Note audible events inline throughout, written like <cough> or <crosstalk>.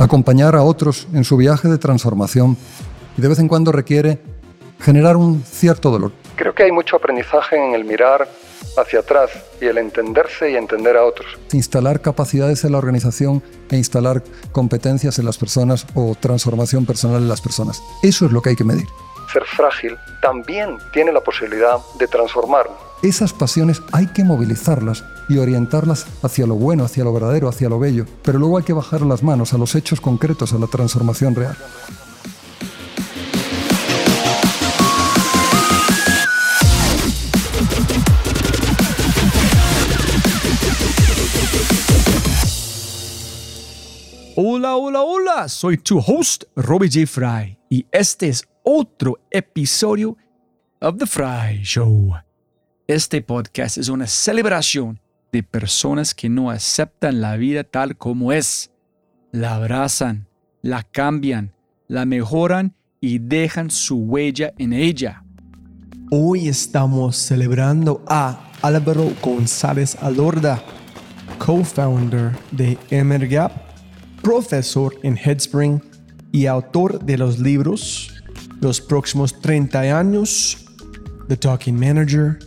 Acompañar a otros en su viaje de transformación y de vez en cuando requiere generar un cierto dolor. Creo que hay mucho aprendizaje en el mirar hacia atrás y el entenderse y entender a otros. Instalar capacidades en la organización e instalar competencias en las personas o transformación personal en las personas. Eso es lo que hay que medir. Ser frágil también tiene la posibilidad de transformar. Esas pasiones hay que movilizarlas y orientarlas hacia lo bueno, hacia lo verdadero, hacia lo bello, pero luego hay que bajar las manos a los hechos concretos, a la transformación real. Hola, hola, hola, soy tu host, Robbie J. Fry, y este es otro episodio of The Fry Show. Este podcast es una celebración de personas que no aceptan la vida tal como es. La abrazan, la cambian, la mejoran y dejan su huella en ella. Hoy estamos celebrando a Álvaro González Alorda, co-founder de Emergap profesor en Headspring y autor de los libros Los próximos 30 años, The Talking Manager,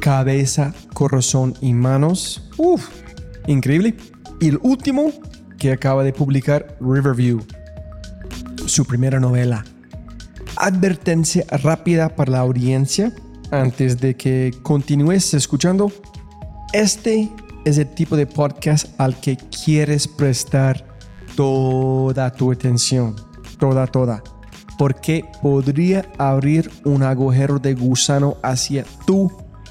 Cabeza, Corazón y Manos. Uf, increíble. Y el último que acaba de publicar Riverview, su primera novela. Advertencia rápida para la audiencia antes de que continúes escuchando. Este es el tipo de podcast al que quieres prestar toda tu atención, toda, toda, porque podría abrir un agujero de gusano hacia tu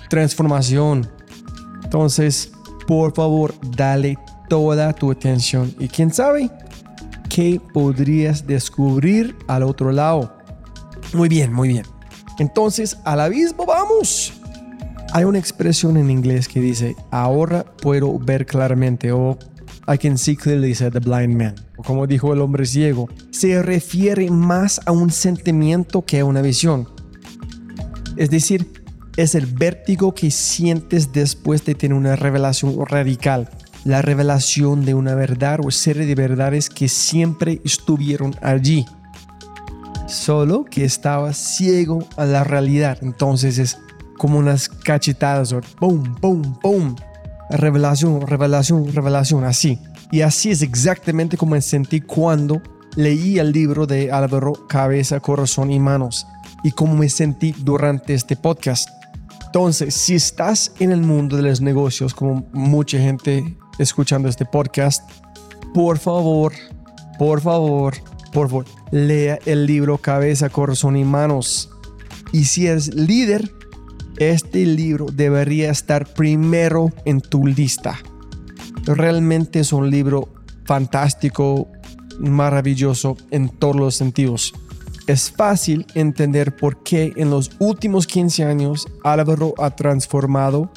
transformación. Entonces, por favor, dale toda tu atención y quién sabe qué podrías descubrir al otro lado. Muy bien, muy bien. Entonces, al abismo vamos. Hay una expresión en inglés que dice, ahora puedo ver claramente o I can see clearly, said the blind man. O como dijo el hombre ciego, se refiere más a un sentimiento que a una visión. Es decir, es el vértigo que sientes después de tener una revelación radical, la revelación de una verdad o serie de verdades que siempre estuvieron allí. Solo que estaba ciego a la realidad. Entonces es como unas cachetadas, o boom, boom, boom revelación, revelación, revelación, así. Y así es exactamente como me sentí cuando leí el libro de Álvaro Cabeza, Corazón y Manos y cómo me sentí durante este podcast. Entonces, si estás en el mundo de los negocios, como mucha gente escuchando este podcast, por favor, por favor, por favor, lea el libro Cabeza, Corazón y Manos. Y si eres líder, este libro debería estar primero en tu lista. Realmente es un libro fantástico, maravilloso en todos los sentidos. Es fácil entender por qué en los últimos 15 años Álvaro ha transformado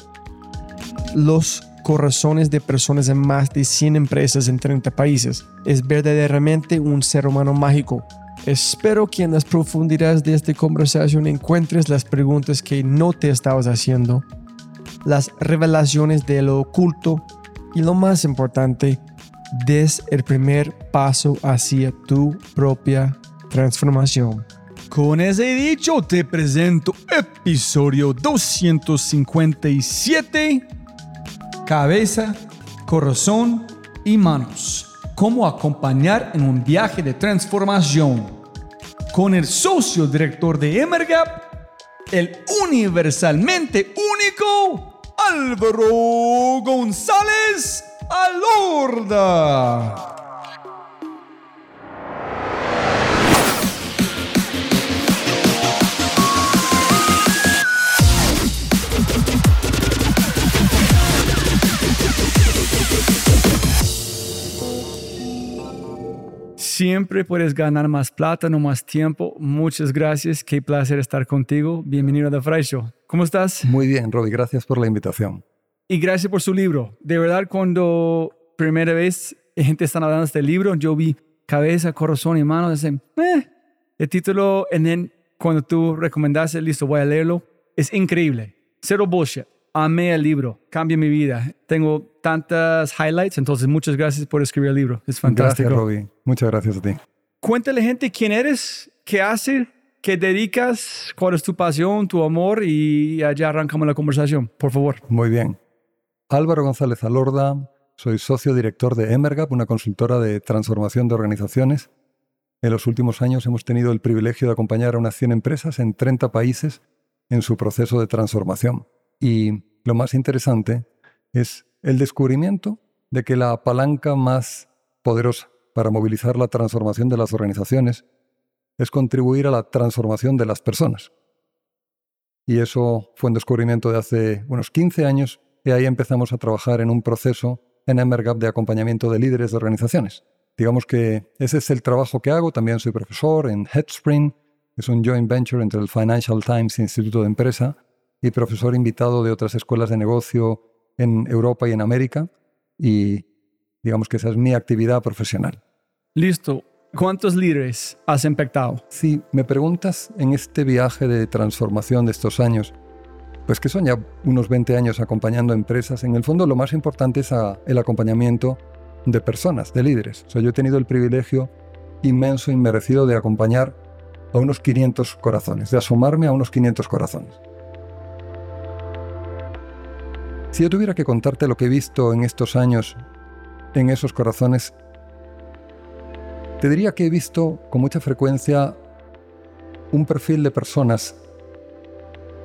los corazones de personas en más de 100 empresas en 30 países. Es verdaderamente un ser humano mágico Espero que en las profundidades de esta conversación encuentres las preguntas que no te estabas haciendo, las revelaciones de lo oculto y lo más importante, des el primer paso hacia tu propia transformación. Con ese dicho te presento episodio 257, cabeza, corazón y manos cómo acompañar en un viaje de transformación con el socio director de Emergap, el universalmente único Álvaro González Alorda. Siempre puedes ganar más plata, no más tiempo. Muchas gracias. Qué placer estar contigo. Bienvenido a The Fry Show. ¿Cómo estás? Muy bien, Robbie. Gracias por la invitación. Y gracias por su libro. De verdad, cuando primera vez gente está hablando de este libro, yo vi cabeza, corazón y manos. Dicen, eh. El título, en cuando tú recomendaste, listo, voy a leerlo. Es increíble. Cero bullshit. Amé el libro, cambia mi vida. Tengo tantas highlights, entonces muchas gracias por escribir el libro. Es fantástico. Gracias, Robbie. Muchas gracias a ti. Cuéntale, gente, quién eres, qué haces, qué dedicas, cuál es tu pasión, tu amor y allá arrancamos la conversación, por favor. Muy bien. Álvaro González Alorda, soy socio director de Emergap, una consultora de transformación de organizaciones. En los últimos años hemos tenido el privilegio de acompañar a unas 100 empresas en 30 países en su proceso de transformación. Y lo más interesante es el descubrimiento de que la palanca más poderosa para movilizar la transformación de las organizaciones es contribuir a la transformación de las personas. Y eso fue un descubrimiento de hace unos 15 años y ahí empezamos a trabajar en un proceso en Emergap de acompañamiento de líderes de organizaciones. Digamos que ese es el trabajo que hago. También soy profesor en Headspring, es un joint venture entre el Financial Times Instituto de Empresa y profesor invitado de otras escuelas de negocio en Europa y en América. Y digamos que esa es mi actividad profesional. Listo. ¿Cuántos líderes has impactado? Si me preguntas en este viaje de transformación de estos años, pues que son ya unos 20 años acompañando empresas, en el fondo lo más importante es el acompañamiento de personas, de líderes. O sea, yo he tenido el privilegio inmenso y merecido de acompañar a unos 500 corazones, de asomarme a unos 500 corazones. Si yo tuviera que contarte lo que he visto en estos años en esos corazones, te diría que he visto con mucha frecuencia un perfil de personas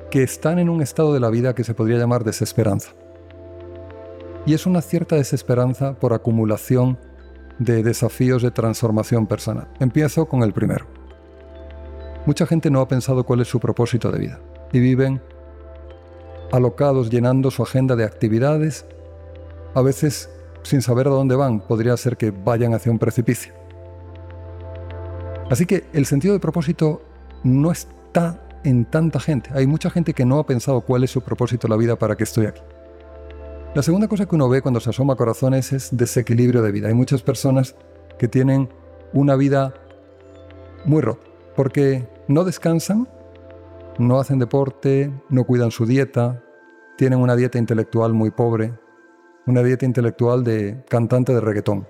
que están en un estado de la vida que se podría llamar desesperanza. Y es una cierta desesperanza por acumulación de desafíos de transformación personal. Empiezo con el primero. Mucha gente no ha pensado cuál es su propósito de vida y viven alocados llenando su agenda de actividades, a veces sin saber a dónde van, podría ser que vayan hacia un precipicio. Así que el sentido de propósito no está en tanta gente. Hay mucha gente que no ha pensado cuál es su propósito en la vida para que estoy aquí. La segunda cosa que uno ve cuando se asoma a corazones es desequilibrio de vida. Hay muchas personas que tienen una vida muy rota porque no descansan, no hacen deporte, no cuidan su dieta, tienen una dieta intelectual muy pobre, una dieta intelectual de cantante de reggaetón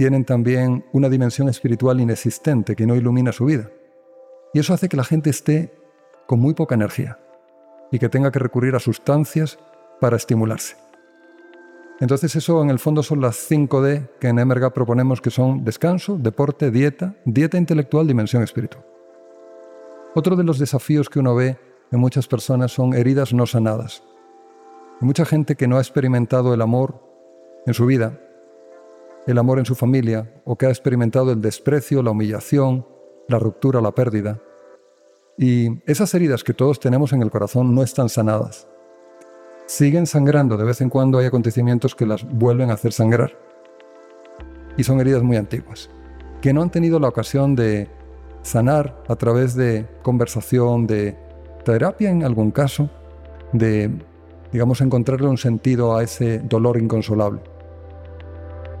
tienen también una dimensión espiritual inexistente que no ilumina su vida. Y eso hace que la gente esté con muy poca energía y que tenga que recurrir a sustancias para estimularse. Entonces eso en el fondo son las 5D que en Emerga proponemos que son descanso, deporte, dieta, dieta intelectual, dimensión espiritual. Otro de los desafíos que uno ve en muchas personas son heridas no sanadas. Hay mucha gente que no ha experimentado el amor en su vida el amor en su familia o que ha experimentado el desprecio, la humillación, la ruptura, la pérdida. Y esas heridas que todos tenemos en el corazón no están sanadas. Siguen sangrando, de vez en cuando hay acontecimientos que las vuelven a hacer sangrar. Y son heridas muy antiguas, que no han tenido la ocasión de sanar a través de conversación, de terapia en algún caso, de, digamos, encontrarle un sentido a ese dolor inconsolable.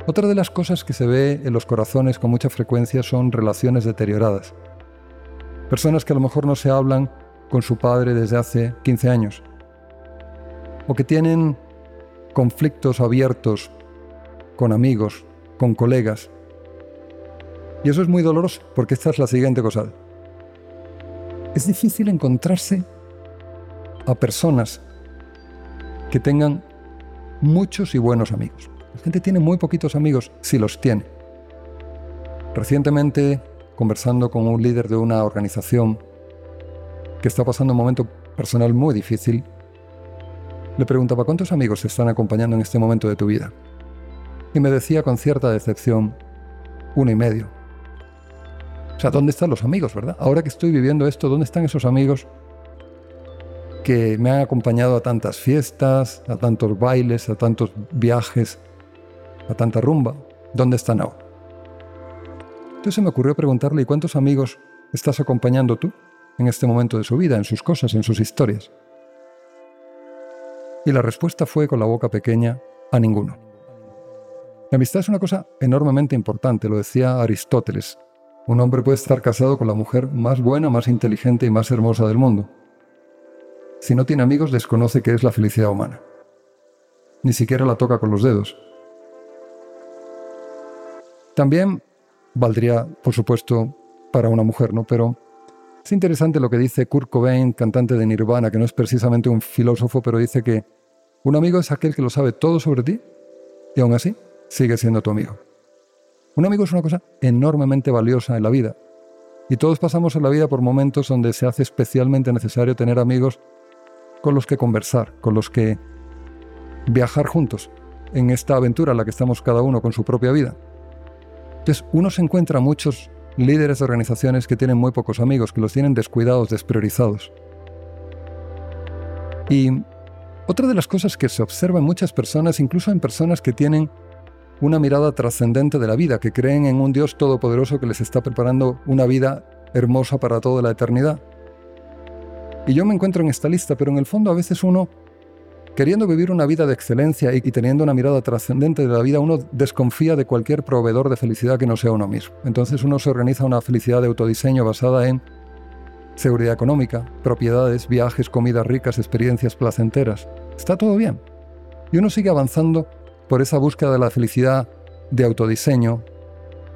Otra de las cosas que se ve en los corazones con mucha frecuencia son relaciones deterioradas. Personas que a lo mejor no se hablan con su padre desde hace 15 años. O que tienen conflictos abiertos con amigos, con colegas. Y eso es muy doloroso porque esta es la siguiente cosa. Es difícil encontrarse a personas que tengan muchos y buenos amigos. La gente tiene muy poquitos amigos, si los tiene. Recientemente, conversando con un líder de una organización que está pasando un momento personal muy difícil, le preguntaba cuántos amigos te están acompañando en este momento de tu vida. Y me decía con cierta decepción, uno y medio. O sea, ¿dónde están los amigos, verdad? Ahora que estoy viviendo esto, ¿dónde están esos amigos que me han acompañado a tantas fiestas, a tantos bailes, a tantos viajes, a tanta rumba, ¿dónde están ahora? Entonces se me ocurrió preguntarle, ¿y cuántos amigos estás acompañando tú en este momento de su vida, en sus cosas, en sus historias? Y la respuesta fue con la boca pequeña, a ninguno. La amistad es una cosa enormemente importante, lo decía Aristóteles. Un hombre puede estar casado con la mujer más buena, más inteligente y más hermosa del mundo. si no tiene amigos, desconoce qué es la felicidad humana. Ni siquiera la toca con los dedos. También valdría, por supuesto, para una mujer, ¿no? Pero es interesante lo que dice Kurt Cobain, cantante de Nirvana, que no es precisamente un filósofo, pero dice que un amigo es aquel que lo sabe todo sobre ti y aún así sigue siendo tu amigo. Un amigo es una cosa enormemente valiosa en la vida. Y todos pasamos en la vida por momentos donde se hace especialmente necesario tener amigos con los que conversar, con los que viajar juntos en esta aventura en la que estamos cada uno con su propia vida. Entonces, uno se encuentra muchos líderes de organizaciones que tienen muy pocos amigos, que los tienen descuidados, despriorizados. Y otra de las cosas que se observa en muchas personas, incluso en personas que tienen una mirada trascendente de la vida, que creen en un Dios todopoderoso que les está preparando una vida hermosa para toda la eternidad. Y yo me encuentro en esta lista, pero en el fondo a veces uno Queriendo vivir una vida de excelencia y, teniendo una mirada trascendente de la vida, uno desconfía de cualquier proveedor de felicidad que no sea uno mismo. Entonces uno se organiza una felicidad de autodiseño basada en seguridad económica, propiedades, viajes, comidas ricas, experiencias placenteras. Está todo bien. Y uno sigue avanzando por esa búsqueda de la felicidad de autodiseño.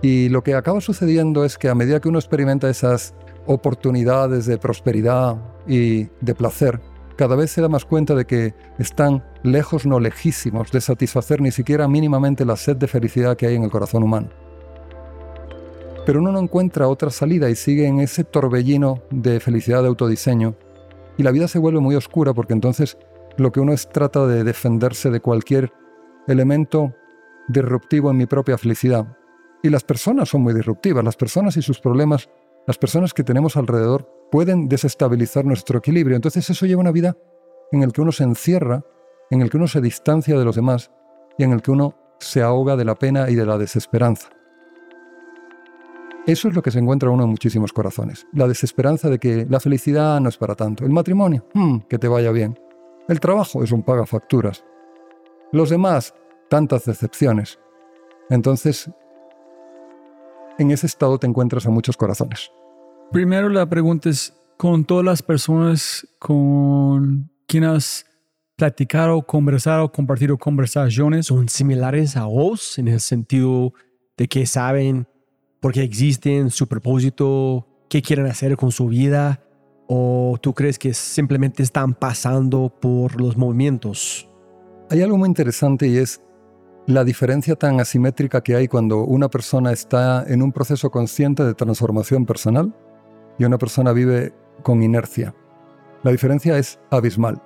Y lo que acaba sucediendo es que a medida que uno experimenta esas oportunidades de prosperidad y de placer, cada vez se da más cuenta de que están lejos, no lejísimos, de satisfacer ni siquiera mínimamente la sed de felicidad que hay en el corazón humano. Pero uno no encuentra otra salida y sigue en ese torbellino de felicidad de autodiseño y la vida se vuelve muy oscura porque entonces lo que uno es trata de defenderse de cualquier elemento disruptivo en mi propia felicidad. Y las personas son muy disruptivas, las personas y sus problemas, las personas que tenemos alrededor pueden desestabilizar nuestro equilibrio. Entonces eso lleva una vida en el que uno se encierra, en el que uno se distancia de los demás y en el que uno se ahoga de la pena y de la desesperanza. Eso es lo que se encuentra uno en muchísimos corazones. La desesperanza de que la felicidad no es para tanto. El matrimonio, hmm, que te vaya bien. El trabajo es un paga facturas. Los demás, tantas decepciones. Entonces, en ese estado te encuentras a muchos corazones. Primero la pregunta es, con todas las personas con quienes has platicado, conversado, compartido conversaciones, ¿son similares a vos en el sentido de que saben por qué existen, su propósito, qué quieren hacer con su vida? ¿O tú crees que simplemente están pasando por los movimientos? Hay algo muy interesante y es la diferencia tan asimétrica que hay cuando una persona está en un proceso consciente de transformación personal y una persona vive con inercia. La diferencia es abismal.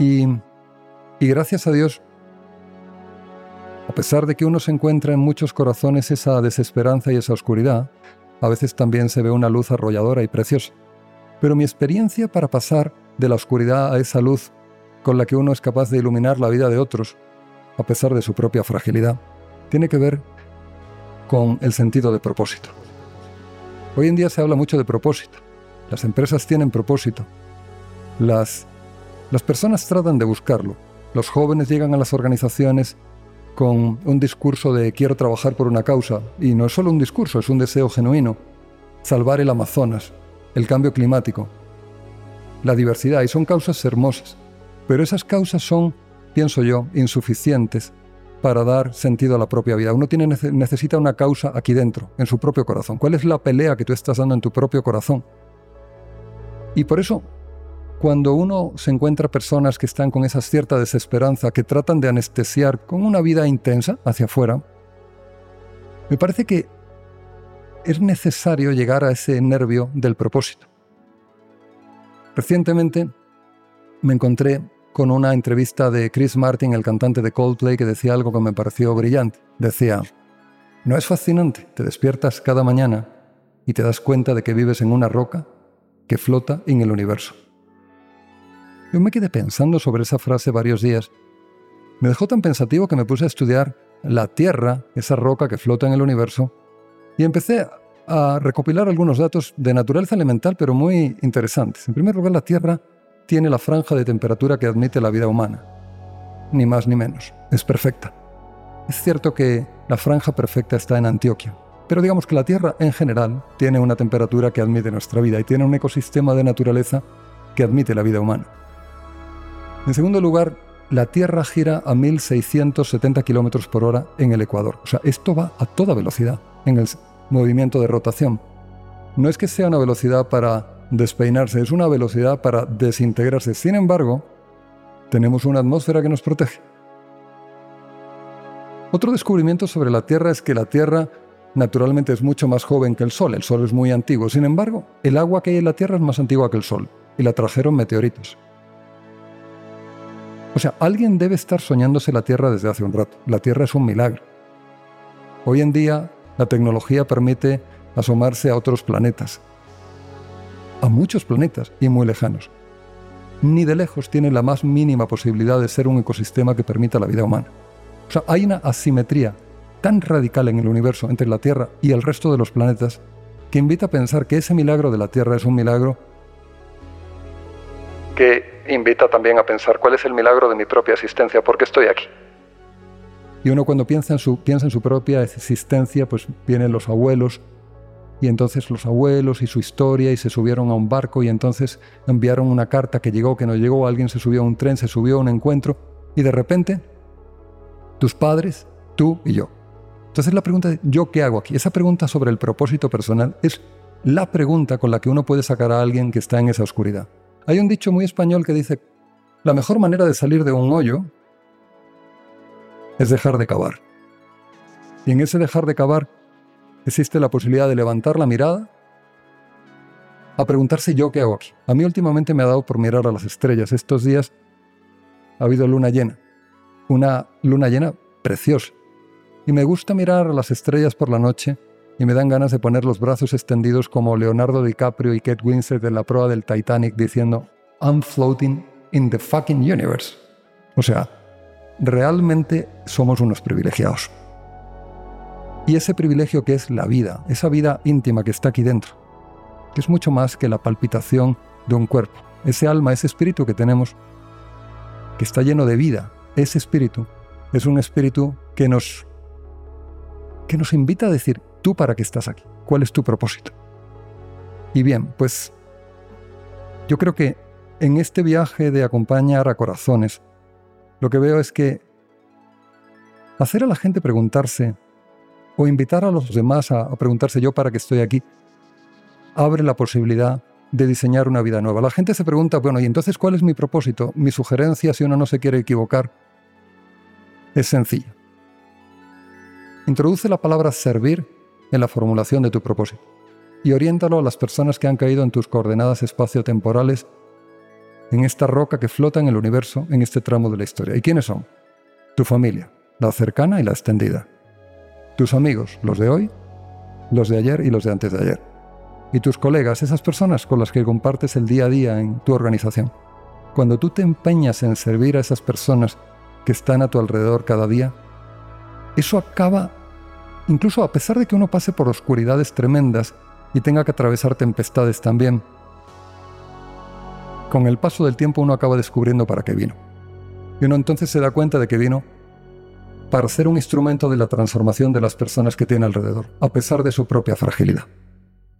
Y, gracias a Dios, a pesar de que uno se encuentra en muchos corazones esa desesperanza y esa oscuridad, a veces también se ve una luz arrolladora y preciosa. Pero mi experiencia para pasar de la oscuridad a esa luz con la que uno es capaz de iluminar la vida de otros, a pesar de su propia fragilidad, tiene que ver con el sentido de propósito. Hoy en día se habla mucho de propósito. Las empresas tienen propósito. Las, las personas tratan de buscarlo. Los jóvenes llegan a las organizaciones con un discurso de quiero trabajar por una causa. Y no es solo un discurso, es un deseo genuino. Salvar el Amazonas, el cambio climático, la diversidad. Y son causas hermosas. Pero esas causas son, pienso yo, insuficientes para dar sentido a la propia vida. Uno tiene, necesita una causa aquí dentro, en su propio corazón. ¿Cuál es la pelea que tú estás dando en tu propio corazón? Y por eso, cuando uno se encuentra personas que están con esa cierta desesperanza, que tratan de anestesiar con una vida intensa hacia afuera, me parece que es necesario llegar a ese nervio del propósito. Recientemente me encontré con una entrevista de Chris Martin, el cantante de Coldplay, que decía algo que me pareció brillante. Decía, ¿no es fascinante? Te despiertas cada mañana y te das cuenta de que vives en una roca que flota en el universo. Yo me quedé pensando sobre esa frase varios días. Me dejó tan pensativo que me puse a estudiar la Tierra, esa roca que flota en el universo, y empecé a recopilar algunos datos de naturaleza elemental, pero muy interesantes. En primer lugar, la Tierra tiene la franja de temperatura que admite la vida humana. Ni más ni menos. Es perfecta. Es cierto que la franja perfecta está en Antioquia, pero digamos que la Tierra en general tiene una temperatura que admite nuestra vida y tiene un ecosistema de naturaleza que admite la vida humana. En segundo lugar, la Tierra gira a 1670 km por hora en el Ecuador. O sea, esto va a toda velocidad en el movimiento de rotación. No es que sea una velocidad para despeinarse, es una velocidad para desintegrarse. Sin embargo, tenemos una atmósfera que nos protege. Otro descubrimiento sobre la Tierra es que la Tierra naturalmente es mucho más joven que el Sol. El Sol es muy antiguo. Sin embargo, el agua que hay en la Tierra es más antigua que el Sol y la trajeron meteoritos. O sea, alguien debe estar soñándose la Tierra desde hace un rato. La Tierra es un milagro. Hoy en día, la tecnología permite asomarse a otros planetas, a muchos planetas y muy lejanos. Ni de lejos tiene la más mínima posibilidad de ser un ecosistema que permita la vida humana. O sea, hay una asimetría tan radical en el universo entre la Tierra y el resto de los planetas que invita a pensar que ese milagro de la Tierra es un milagro que invita también a pensar cuál es el milagro de mi propia existencia, por qué estoy aquí. Y uno cuando piensa en su, piensa en su propia existencia, pues vienen los abuelos, y entonces los abuelos y su historia, y se subieron a un barco, y entonces enviaron una carta que llegó, que no llegó, alguien se subió a un tren, se subió a un encuentro, y de repente, tus padres, tú y yo. Entonces la pregunta de ¿yo qué hago aquí? Esa pregunta sobre el propósito personal es la pregunta con la que uno puede sacar a alguien que está en esa oscuridad. Hay un dicho muy español que dice, la mejor manera de salir de un hoyo es dejar de cavar. Y en ese dejar de cavar existe la posibilidad de levantar la mirada a preguntarse yo qué hago aquí. A mí últimamente me ha dado por mirar a las estrellas. Estos días ha habido luna llena, una luna llena preciosa. Y me gusta mirar a las estrellas por la noche y me dan ganas de poner los brazos extendidos como Leonardo DiCaprio y Kate Winslet en la prueba del Titanic diciendo I'm floating in the fucking universe. O sea, realmente somos unos privilegiados. Y ese privilegio que es la vida, esa vida íntima que está aquí dentro, que es mucho más que la palpitación de un cuerpo, ese alma, ese espíritu que tenemos, que está lleno de vida, ese espíritu es un espíritu que nos que nos invita a decir, ¿Tú para qué estás aquí? ¿Cuál es tu propósito? Y bien, pues yo creo que en este viaje de acompañar a corazones, lo que veo es que hacer a la gente preguntarse o invitar a los demás a, preguntarse yo para qué estoy aquí, abre la posibilidad de diseñar una vida nueva. La gente se pregunta, bueno, ¿y entonces cuál es mi propósito? Mi sugerencia, si uno no se quiere equivocar, es sencilla. Introduce la palabra servir en la formulación de tu propósito y oriéntalo a las personas que han caído en tus coordenadas espaciotemporales en esta roca que flota en el universo en este tramo de la historia. ¿Y quiénes son? Tu familia, la cercana y la extendida. Tus amigos, los de hoy, los de ayer y los de antes de ayer. Y tus colegas, esas personas con las que compartes el día a día en tu organización. Cuando tú te empeñas en servir a esas personas que están a tu alrededor cada día, eso acaba incluso a pesar de que uno pase por oscuridades tremendas y tenga que atravesar tempestades también, con el paso del tiempo uno acaba descubriendo para qué vino. Y uno entonces se da cuenta de que vino para ser un instrumento de la transformación de las personas que tiene alrededor, a pesar de su propia fragilidad.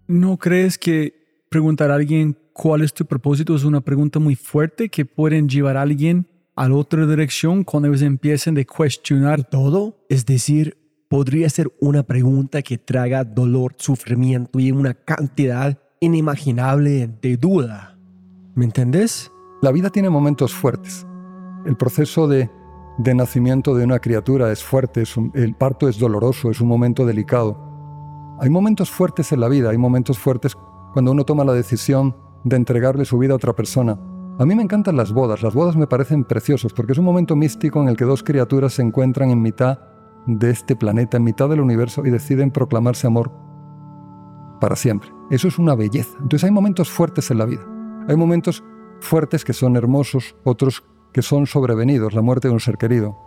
¿No crees que preguntar a alguien cuál es tu propósito es una pregunta muy fuerte que pueden llevar a alguien a la otra dirección cuando ellos empiecen a cuestionar todo? Es decir, podría ser una pregunta que traga dolor, sufrimiento y una cantidad inimaginable de duda. ¿Me entendés? La vida tiene momentos fuertes. El proceso de, de nacimiento de una criatura es fuerte, el parto es doloroso, es un momento delicado. Hay momentos fuertes en la vida, hay momentos fuertes cuando uno toma la decisión de entregarle su vida a otra persona. A mí me encantan las bodas, las bodas me parecen preciosos porque es un momento místico en el que dos criaturas se encuentran en mitad de este planeta, en mitad del universo, y deciden proclamarse amor para siempre. Eso es una belleza. Entonces hay momentos fuertes en la vida. Hay momentos fuertes que son hermosos, otros que son sobrevenidos, la muerte de un ser querido,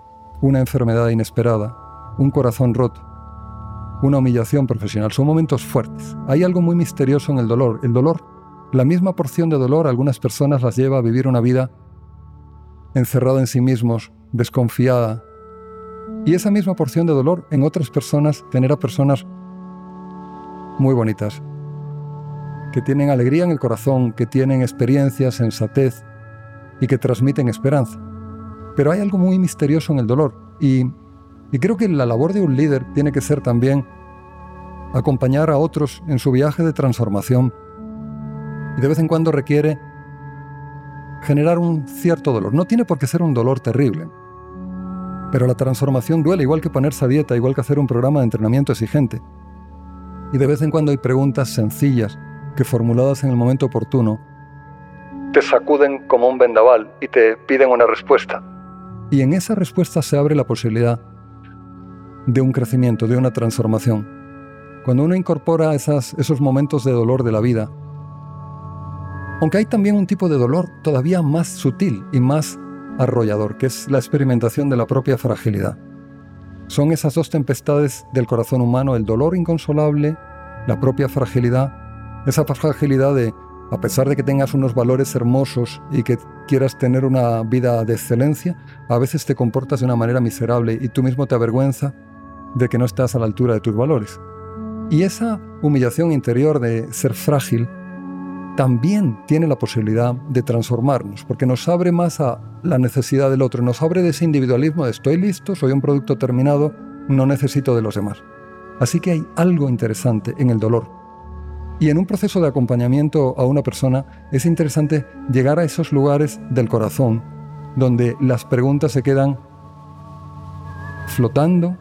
una enfermedad inesperada, un corazón roto, una humillación profesional. Son momentos fuertes. Hay algo muy misterioso en el dolor. El dolor, la misma porción de dolor, algunas personas las lleva a vivir una vida encerrada en sí mismos, desconfiada, y esa misma porción de dolor en otras personas genera personas muy bonitas, que tienen alegría en el corazón, que tienen experiencia, sensatez y que transmiten esperanza. Pero hay algo muy misterioso en el dolor y, y creo que la labor de un líder tiene que ser también acompañar a otros en su viaje de transformación y de vez en cuando requiere generar un cierto dolor. No tiene por qué ser un dolor terrible, pero la transformación duele igual que ponerse a dieta, igual que hacer un programa de entrenamiento exigente. Y de vez en cuando hay preguntas sencillas que formuladas en el momento oportuno te sacuden como un vendaval y te piden una respuesta. Y en esa respuesta se abre la posibilidad de un crecimiento, de una transformación. Cuando uno incorpora esas, esos momentos de dolor de la vida, aunque hay también un tipo de dolor todavía más sutil y más arrollador, que es la experimentación de la propia fragilidad. Son esas dos tempestades del corazón humano, el dolor inconsolable, la propia fragilidad, esa fragilidad de, a pesar de que tengas unos valores hermosos y que quieras tener una vida de excelencia, a veces te comportas de una manera miserable y tú mismo te avergüenza de que no estás a la altura de tus valores. Y esa humillación interior de ser frágil también tiene la posibilidad de transformarnos, porque nos abre más a la necesidad del otro, nos abre de ese individualismo de estoy listo, soy un producto terminado, no necesito de los demás. Así que hay algo interesante en el dolor. Y en un proceso de acompañamiento a una persona es interesante llegar a esos lugares del corazón donde las preguntas se quedan flotando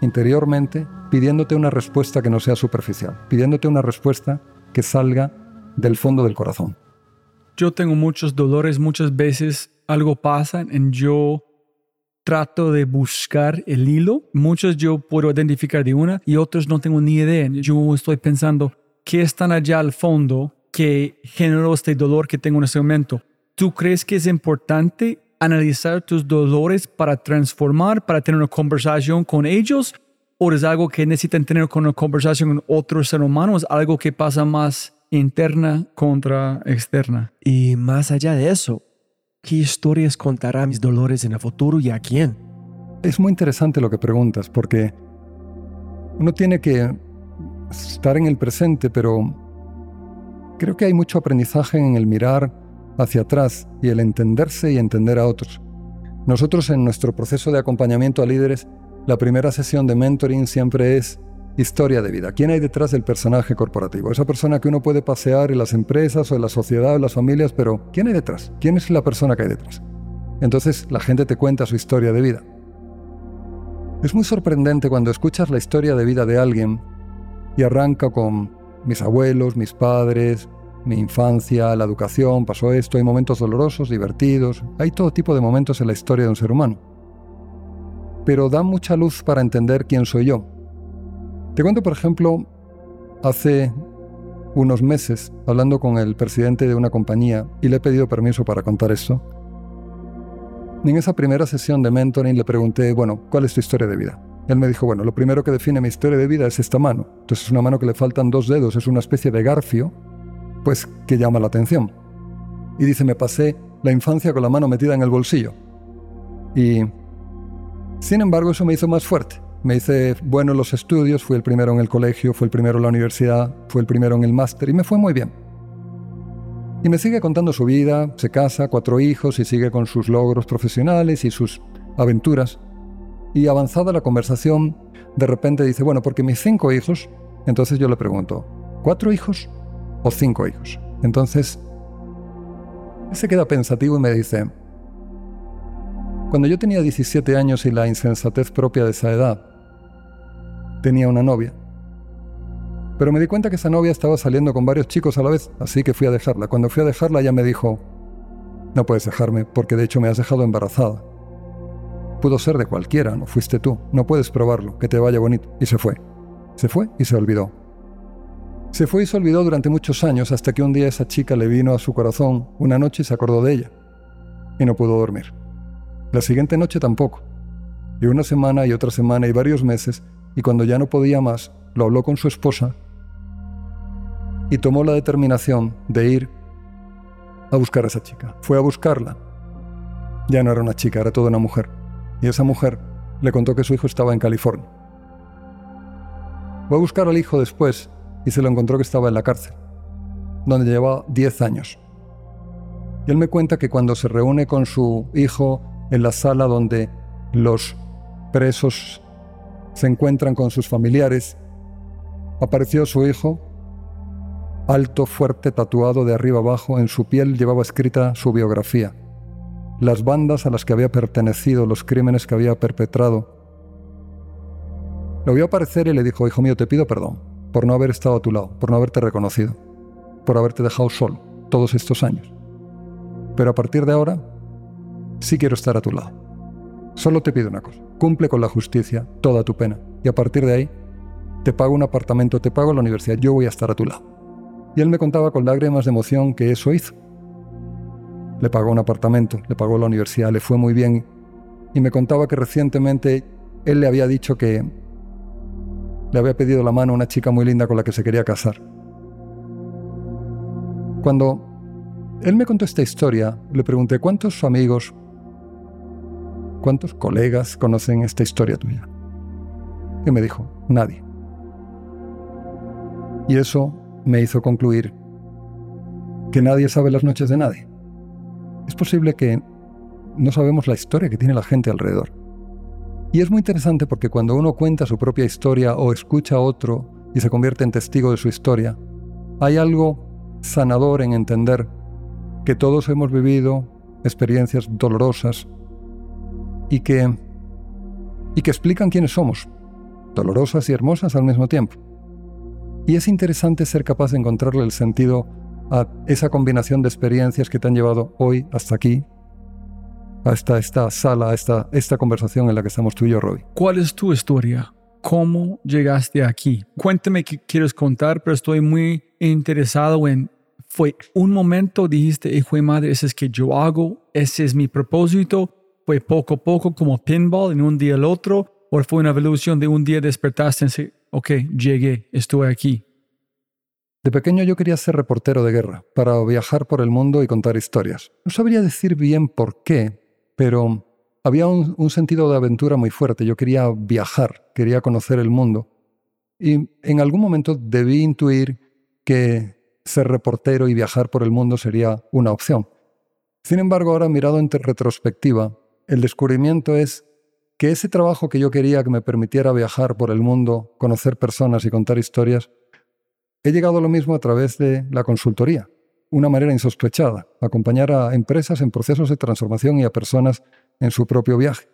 interiormente, pidiéndote una respuesta que no sea superficial, pidiéndote una respuesta que salga del fondo del corazón. Yo tengo muchos dolores, muchas veces algo pasa en yo trato de buscar el hilo. Muchos yo puedo identificar de una y otros no tengo ni idea. Yo estoy pensando, ¿qué están allá al fondo que generó este dolor que tengo en ese momento? ¿Tú crees que es importante analizar tus dolores para transformar, para tener una conversación con ellos? ¿O es algo que necesitan tener con una conversación con otro ser humano? ¿Es algo que pasa más interna contra externa. Y más allá de eso, ¿qué historias contará mis dolores en el futuro y a quién? Es muy interesante lo que preguntas, porque uno tiene que estar en el presente, pero creo que hay mucho aprendizaje en el mirar hacia atrás y el entenderse y entender a otros. Nosotros en nuestro proceso de acompañamiento a líderes, la primera sesión de mentoring siempre es historia de vida. ¿Quién hay detrás del personaje corporativo? Esa persona que uno puede pasear en las empresas o en la sociedad o en las familias, pero ¿quién hay detrás? ¿Quién es la persona que hay detrás? Entonces la gente te cuenta su historia de vida. Es muy sorprendente cuando escuchas la historia de vida de alguien y arranca con mis abuelos, mis padres, mi infancia, la educación, pasó esto, hay momentos dolorosos, divertidos, hay todo tipo de momentos en la historia de un ser humano. Pero da mucha luz para entender quién soy yo, te cuento, por ejemplo, hace unos meses, hablando con el presidente de una compañía, y le he pedido permiso para contar esto. En esa primera sesión de mentoring le pregunté, bueno, ¿cuál es tu historia de vida? Él me dijo, bueno, lo primero que define mi historia de vida es esta mano. Entonces es una mano que le faltan dos dedos, es una especie de garfio, pues que llama la atención. Y dice, me pasé la infancia con la mano metida en el bolsillo. Y, sin embargo, eso me hizo más fuerte. Me hice bueno en los estudios, fui el primero en el colegio, fui el primero en la universidad, fui el primero en el máster y me fue muy bien. Y me sigue contando su vida, se casa, cuatro hijos y sigue con sus logros profesionales y sus aventuras. Y avanzada la conversación, de repente dice, bueno, porque mis cinco hijos, entonces yo le pregunto, ¿cuatro hijos o cinco hijos? Entonces, se queda pensativo y me dice, cuando yo tenía 17 años y la insensatez propia de esa edad, tenía una novia. Pero me di cuenta que esa novia estaba saliendo con varios chicos a la vez, así que fui a dejarla. Cuando fui a dejarla ella me dijo, no puedes dejarme porque de hecho me has dejado embarazada. Pudo ser de cualquiera, no fuiste tú, no puedes probarlo, que te vaya bonito. Y se fue. Se fue y se olvidó. Se fue y se olvidó durante muchos años hasta que un día esa chica le vino a su corazón una noche se acordó de ella. Y no pudo dormir. La siguiente noche tampoco. Y una semana y otra semana y varios meses y cuando ya no podía más, lo habló con su esposa y tomó la determinación de ir a buscar a esa chica. Fue a buscarla. Ya no era una chica, era toda una mujer. Y esa mujer le contó que su hijo estaba en California. Fue a buscar al hijo después y se lo encontró que estaba en la cárcel. donde lleva 10 años. Y él me cuenta que cuando se reúne con su hijo en la sala donde los presos se encuentran con sus familiares, apareció su hijo, alto, fuerte, tatuado de arriba abajo, en su piel llevaba escrita su biografía, las bandas a las que había pertenecido, los crímenes que había perpetrado. Lo vio aparecer y le dijo, hijo mío, te pido perdón por no haber estado a tu lado, por no haberte reconocido, por haberte dejado solo todos estos años. Pero a partir de ahora, sí quiero estar a tu lado. Solo te pido una cosa, cumple con la justicia toda tu pena y a partir de ahí te pago un apartamento, te pago la universidad, yo voy a estar a tu lado. Y él me contaba con lágrimas de emoción que eso hizo. Le pagó un apartamento, le pagó la universidad, le fue muy bien y me contaba que recientemente él le había dicho que le había pedido la mano a una chica muy linda con la que se quería casar. Cuando él me contó esta historia, le pregunté cuántos amigos, cuántos colegas conocen esta historia tuya. Y me dijo, nadie. Y eso me hizo concluir que nadie sabe las noches de nadie. Es posible que no sabemos la historia que tiene la gente alrededor. Y es muy interesante porque cuando uno cuenta su propia historia o escucha a otro y se convierte en testigo de su historia, hay algo sanador en entender que todos hemos vivido experiencias dolorosas y que, y que explican quiénes somos, dolorosas y hermosas al mismo tiempo. Y es interesante ser capaz de encontrarle el sentido a esa combinación de experiencias que te han llevado hoy hasta aquí, hasta esta sala, esta, esta conversación en la que estamos tú y yo, Robbie. ¿Cuál es tu historia? ¿Cómo llegaste aquí? Cuéntame qué quieres contar, pero estoy muy interesado en fue un momento, dijiste, hijo de madre, ese es que yo hago, ese es mi propósito, fue poco a poco como pinball en un día al otro, o fue una evolución de un día despertaste y ok, llegué, estoy aquí. De pequeño yo quería ser reportero de guerra, para viajar por el mundo y contar historias. No sabría decir bien por qué, pero había un, sentido de aventura muy fuerte. Yo quería viajar, quería conocer el mundo. Y en algún momento debí intuir que ser reportero y viajar por el mundo sería una opción. Sin embargo, ahora mirado en retrospectiva, el descubrimiento es que ese trabajo que yo quería que me permitiera viajar por el mundo, conocer personas y contar historias, he llegado a lo mismo a través de la consultoría, una manera insospechada, acompañar a empresas en procesos de transformación y a personas en su propio viaje.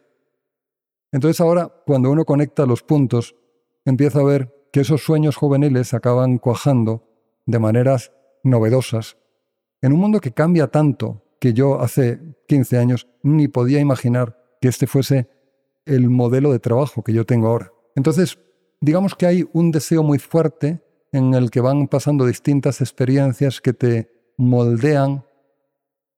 Entonces ahora, cuando uno conecta los puntos, empieza a ver que esos sueños juveniles acaban cuajando de maneras novedosas, en un mundo que cambia tanto que yo hace 15 años ni podía imaginar que este fuese el modelo de trabajo que yo tengo ahora. Entonces, digamos que hay un deseo muy fuerte en el que van pasando distintas experiencias que te moldean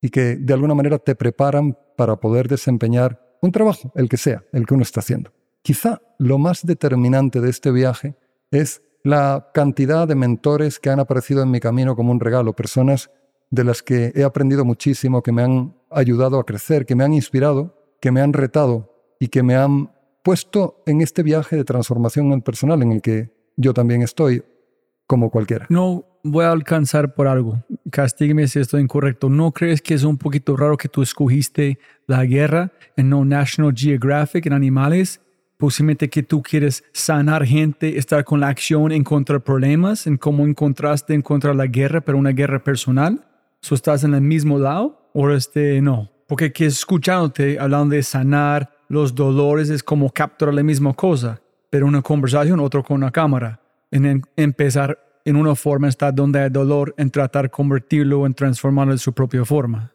y que de alguna manera te preparan para poder desempeñar un trabajo, el que sea, el que uno está haciendo. Quizá lo más determinante de este viaje es la cantidad de mentores que han aparecido en mi camino como un regalo, personas de las que he aprendido muchísimo, que me han ayudado a crecer, que me han inspirado, que me han retado y que me han puesto en este viaje de transformación personal en el que yo también estoy, como cualquiera. No voy a alcanzar por algo. Castígueme si estoy incorrecto. ¿No crees que es un poquito raro que tú escogiste la guerra en no National Geographic en animales? posiblemente que tú quieres sanar gente, estar con la acción, encontrar problemas, en cómo encontraste encontrar la guerra, pero una guerra personal. ¿So estás en el mismo lado o este no? Porque que escuchándote hablando de sanar los dolores es como capturar la misma cosa, pero una conversación, otro con una cámara. En, empezar en una forma, estar donde hay dolor, en tratar convertirlo, en transformarlo en su propia forma.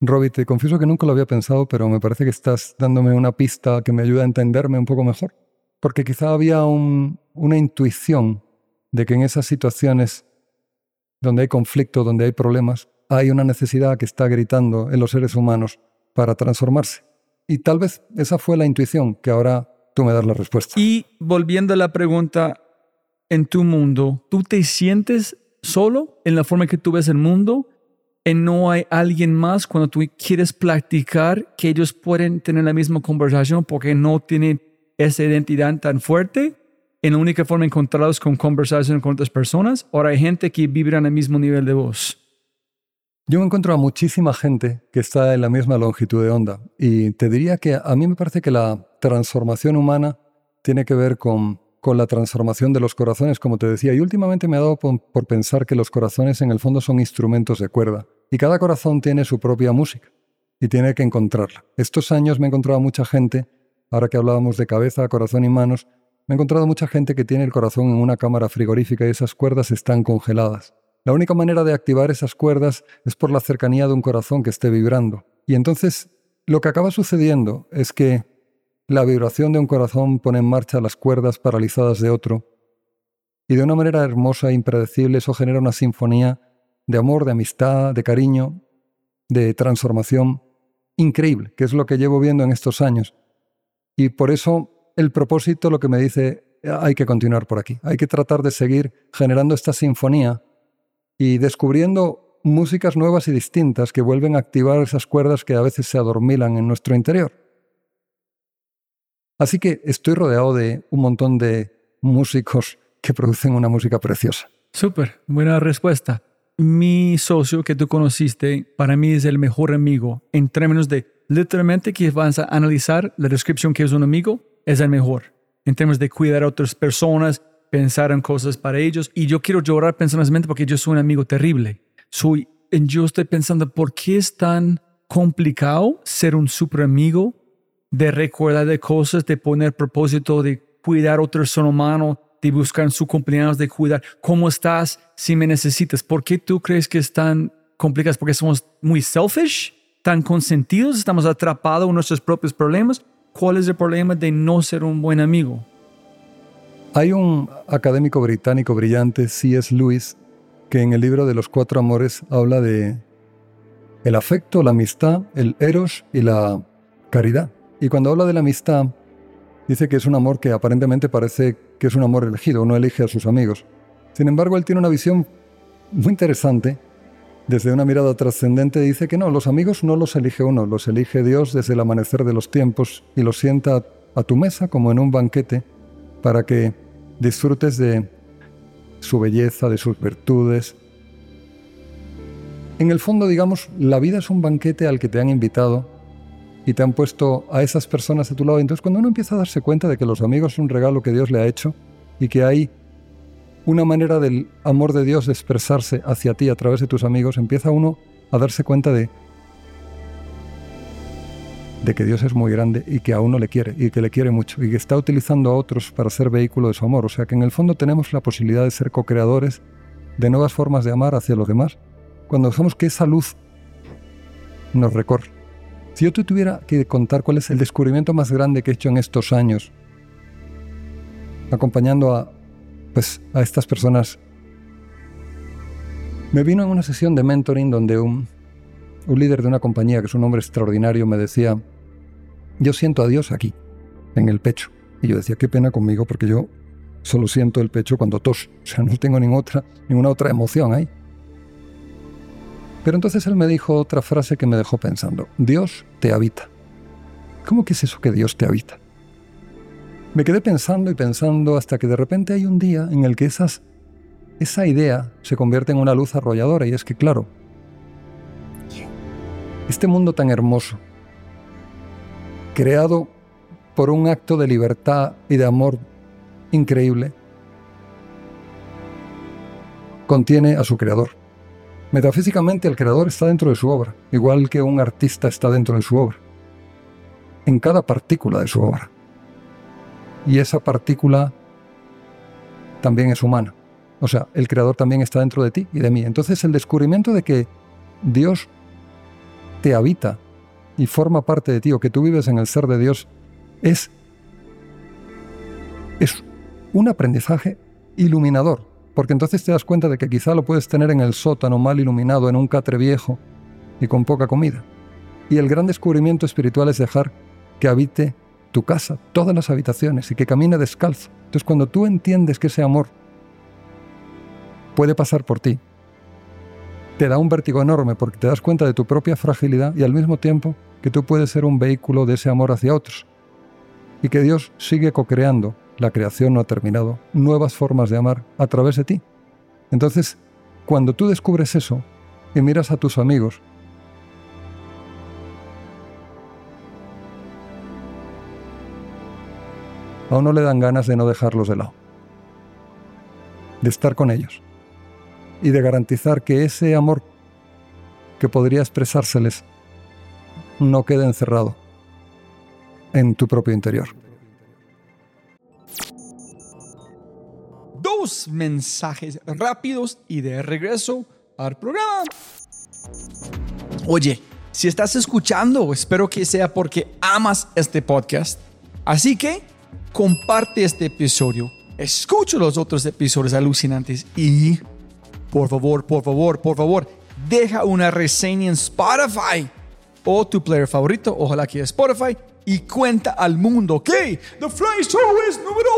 Robbie, te confieso que nunca lo había pensado, pero me parece que estás dándome una pista que me ayuda a entenderme un poco mejor. Porque quizá había una intuición de que en esas situaciones donde hay conflicto, donde hay problemas, hay una necesidad que está gritando en los seres humanos para transformarse. Y tal vez esa fue la intuición que ahora tú me das la respuesta. Y volviendo a la pregunta, en tu mundo, ¿tú te sientes solo en la forma que tú ves el mundo? y no hay alguien más cuando tú quieres practicar que ellos pueden tener la misma conversación porque no tienen esa identidad tan fuerte? en la única forma de encontrarlos con conversación con otras personas, o hay gente que vibra en el mismo nivel de voz. Yo me encuentro a muchísima gente que está en la misma longitud de onda y te diría que a mí me parece que la transformación humana tiene que ver con, con la transformación de los corazones, como te decía, y últimamente me ha dado por, pensar que los corazones en el fondo son instrumentos de cuerda y cada corazón tiene su propia música y tiene que encontrarla. Estos años me he encontrado mucha gente, ahora que hablábamos de cabeza, corazón y manos, me he encontrado mucha gente que tiene el corazón en una cámara frigorífica y esas cuerdas están congeladas. La única manera de activar esas cuerdas es por la cercanía de un corazón que esté vibrando. Y entonces lo que acaba sucediendo es que la vibración de un corazón pone en marcha las cuerdas paralizadas de otro. Y de una manera hermosa e impredecible eso genera una sinfonía de amor, de amistad, de cariño, de transformación increíble, que es lo que llevo viendo en estos años. Y por eso el propósito lo que me dice, hay que continuar por aquí, hay que tratar de seguir generando esta sinfonía y descubriendo músicas nuevas y distintas que vuelven a activar esas cuerdas que a veces se adormilan en nuestro interior. Así que estoy rodeado de un montón de músicos que producen una música preciosa. Súper, buena respuesta. Mi socio que tú conociste para mí es el mejor amigo en términos de literalmente que vas a analizar la descripción que es un amigo, es el mejor. En términos de cuidar a otras personas, pensar en cosas para ellos. Y yo quiero llorar personalmente porque yo soy un amigo terrible. Soy, yo estoy pensando, ¿por qué es tan complicado ser un super amigo? De recordar de cosas, de poner propósito, de cuidar a otro ser humano, de buscar en su cumpleaños, de cuidar. ¿Cómo estás si me necesitas? ¿Por qué tú crees que es tan complicado? ¿Porque somos muy selfish? ¿Tan consentidos? ¿Estamos atrapados en nuestros propios problemas? ¿Cuál es el problema de no ser un buen amigo? Hay un académico británico brillante, C.S. Lewis, que en el libro de los cuatro amores habla de el afecto, la amistad, el eros y la caridad. Y cuando habla de la amistad, dice que es un amor que aparentemente parece que es un amor elegido, uno elige a sus amigos. Sin embargo, él tiene una visión muy interesante. Desde una mirada trascendente dice que no, los amigos no los elige uno, los elige Dios desde el amanecer de los tiempos y los sienta a tu mesa como en un banquete para que disfrutes de su belleza, de sus virtudes. En el fondo, digamos, la vida es un banquete al que te han invitado y te han puesto a esas personas a tu lado. Entonces, cuando uno empieza a darse cuenta de que los amigos son un regalo que Dios le ha hecho y que hay una manera del amor de Dios de expresarse hacia ti a través de tus amigos, empieza uno a darse cuenta de que Dios es muy grande y que a uno le quiere y que le quiere mucho y que está utilizando a otros para ser vehículo de su amor. O sea que en el fondo tenemos la posibilidad de ser co-creadores de nuevas formas de amar hacia los demás cuando dejamos que esa luz nos recorre. Si yo te tuviera que contar cuál es el descubrimiento más grande que he hecho en estos años, acompañando a, pues, a estas personas, me vino en una sesión de mentoring donde un, un líder de una compañía, que es un hombre extraordinario, me decía, yo siento a Dios aquí, en el pecho. Y yo decía, qué pena conmigo, porque yo solo siento el pecho cuando tos. O sea, no tengo ninguna otra, ninguna otra emoción ahí. Pero entonces él me dijo otra frase que me dejó pensando. Dios te habita. ¿Cómo que es eso que Dios te habita? Me quedé pensando y pensando hasta que de repente hay un día en el que esas, esa idea se convierte en una luz arrolladora y es que, claro, este mundo tan hermoso, creado por un acto de libertad y de amor increíble, contiene a su creador. Metafísicamente el creador está dentro de su obra, igual que un artista está dentro de su obra, en cada partícula de su obra. Y esa partícula también es humana. O sea, el creador también está dentro de ti y de mí. Entonces el descubrimiento de que Dios te habita y forma parte de ti o que tú vives en el ser de Dios es, es un aprendizaje iluminador, porque entonces te das cuenta de que quizá lo puedes tener en el sótano mal iluminado, en un catre viejo y con poca comida. Y el gran descubrimiento espiritual es dejar que habite tu casa, todas las habitaciones y que camine descalzo. Entonces cuando tú entiendes que ese amor puede pasar por ti, te da un vértigo enorme porque te das cuenta de tu propia fragilidad y al mismo tiempo que tú puedes ser un vehículo de ese amor hacia otros. Y que Dios sigue co-creando la creación no ha terminado, nuevas formas de amar a través de ti. Entonces, cuando tú descubres eso y miras a tus amigos, a uno le dan ganas de no dejarlos de lado, de estar con ellos y de garantizar que ese amor que podría expresárseles no quede encerrado en tu propio interior. Dos mensajes rápidos y de regreso al programa. Oye, si estás escuchando, espero que sea porque amas este podcast. Así que comparte este episodio, escucha los otros episodios alucinantes y, por favor, por favor, por favor, deja una reseña en Spotify o tu player favorito, ojalá que Spotify, y cuenta al mundo que The Fly Show es número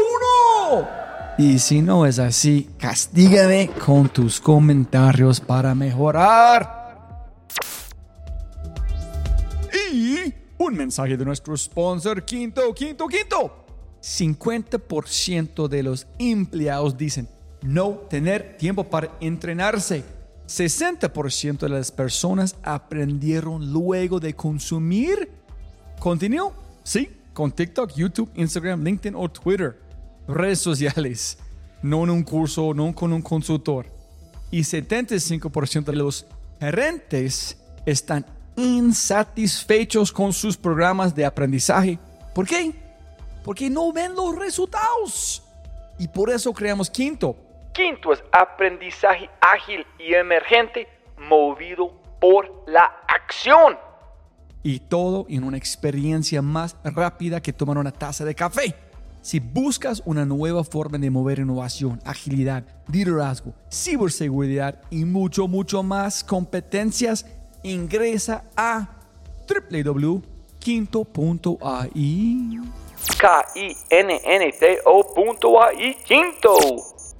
uno. Y si no es así, castígame con tus comentarios para mejorar. Y un mensaje de nuestro sponsor, Quinto, Quinto, Quinto. 50% de los empleados dicen no tener tiempo para entrenarse. 60% de las personas aprendieron luego de consumir contenido, sí, con TikTok, YouTube, Instagram, LinkedIn o Twitter, redes sociales, no en un curso, no con un consultor. Y 75% de los gerentes están insatisfechos con sus programas de aprendizaje. ¿Por qué? porque no ven los resultados. Y por eso creamos Quinto. Quinto es aprendizaje ágil y emergente movido por la acción. Y todo en una experiencia más rápida que tomar una taza de café. Si buscas una nueva forma de mover innovación, agilidad, liderazgo, ciberseguridad y mucho, mucho más competencias, ingresa a www.quinto.ai. K-I-N-N-T-O.ai quinto.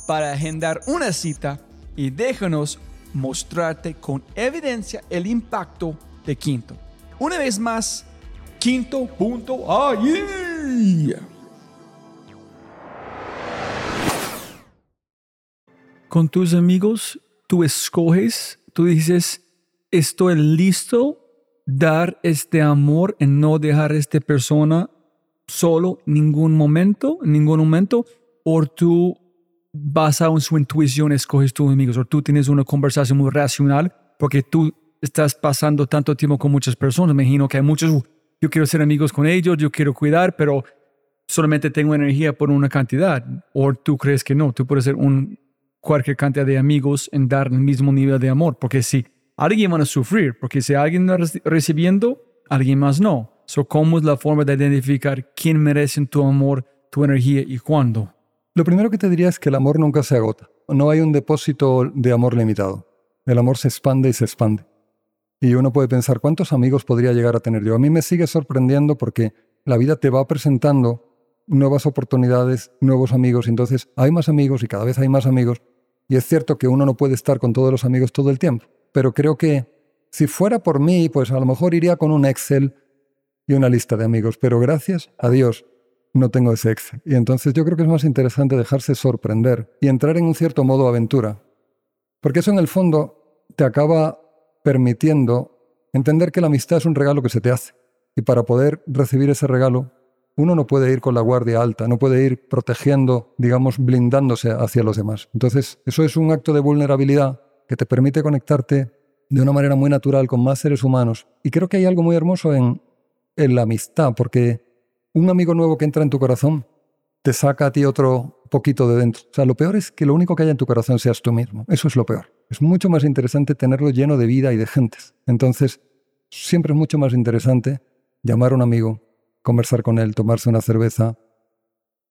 Para agendar una cita y déjanos mostrarte con evidencia el impacto de Quinto. Una vez más, quinto.ai. Con tus amigos, tú escoges, tú dices, estoy listo dar este amor y no dejar a esta persona solo ningún momento, ningún momento, o tú basado en su intuición escoges tus amigos, o tú tienes una conversación muy racional porque tú estás pasando tanto tiempo con muchas personas. Me imagino que hay muchos, yo quiero ser amigos con ellos, yo quiero cuidar, pero solamente tengo energía por una cantidad. O tú crees que no, tú puedes ser un, cualquier cantidad de amigos en dar el mismo nivel de amor, porque si alguien va a sufrir, porque si alguien está recibiendo, alguien más no. So, ¿Cómo es la forma de identificar quién merece tu amor, tu energía y cuándo? Lo primero que te diría es que el amor nunca se agota. No hay un depósito de amor limitado. El amor se expande y se expande. Y uno puede pensar, ¿cuántos amigos podría llegar a tener yo? A mí me sigue sorprendiendo porque la vida te va presentando nuevas oportunidades, nuevos amigos, entonces hay más amigos y cada vez hay más amigos. Y es cierto que uno no puede estar con todos los amigos todo el tiempo, pero creo que si fuera por mí, pues a lo mejor iría con un Excel y una lista de amigos, pero gracias a Dios no tengo ese Excel. Y entonces yo creo que es más interesante dejarse sorprender y entrar en un cierto modo aventura, porque eso en el fondo te acaba permitiendo entender que la amistad es un regalo que se te hace. Y para poder recibir ese regalo, uno no puede ir con la guardia alta, no puede ir protegiendo, digamos, blindándose hacia los demás. Entonces, eso es un acto de vulnerabilidad que te permite conectarte de una manera muy natural con más seres humanos. Y creo que hay algo muy hermoso en en la amistad, porque un amigo nuevo que entra en tu corazón te saca a ti otro poquito de dentro. O sea, lo peor es que lo único que haya en tu corazón seas tú mismo. Eso es lo peor. Es mucho más interesante tenerlo lleno de vida y de gentes. Entonces, siempre es mucho más interesante llamar a un amigo, conversar con él, tomarse una cerveza,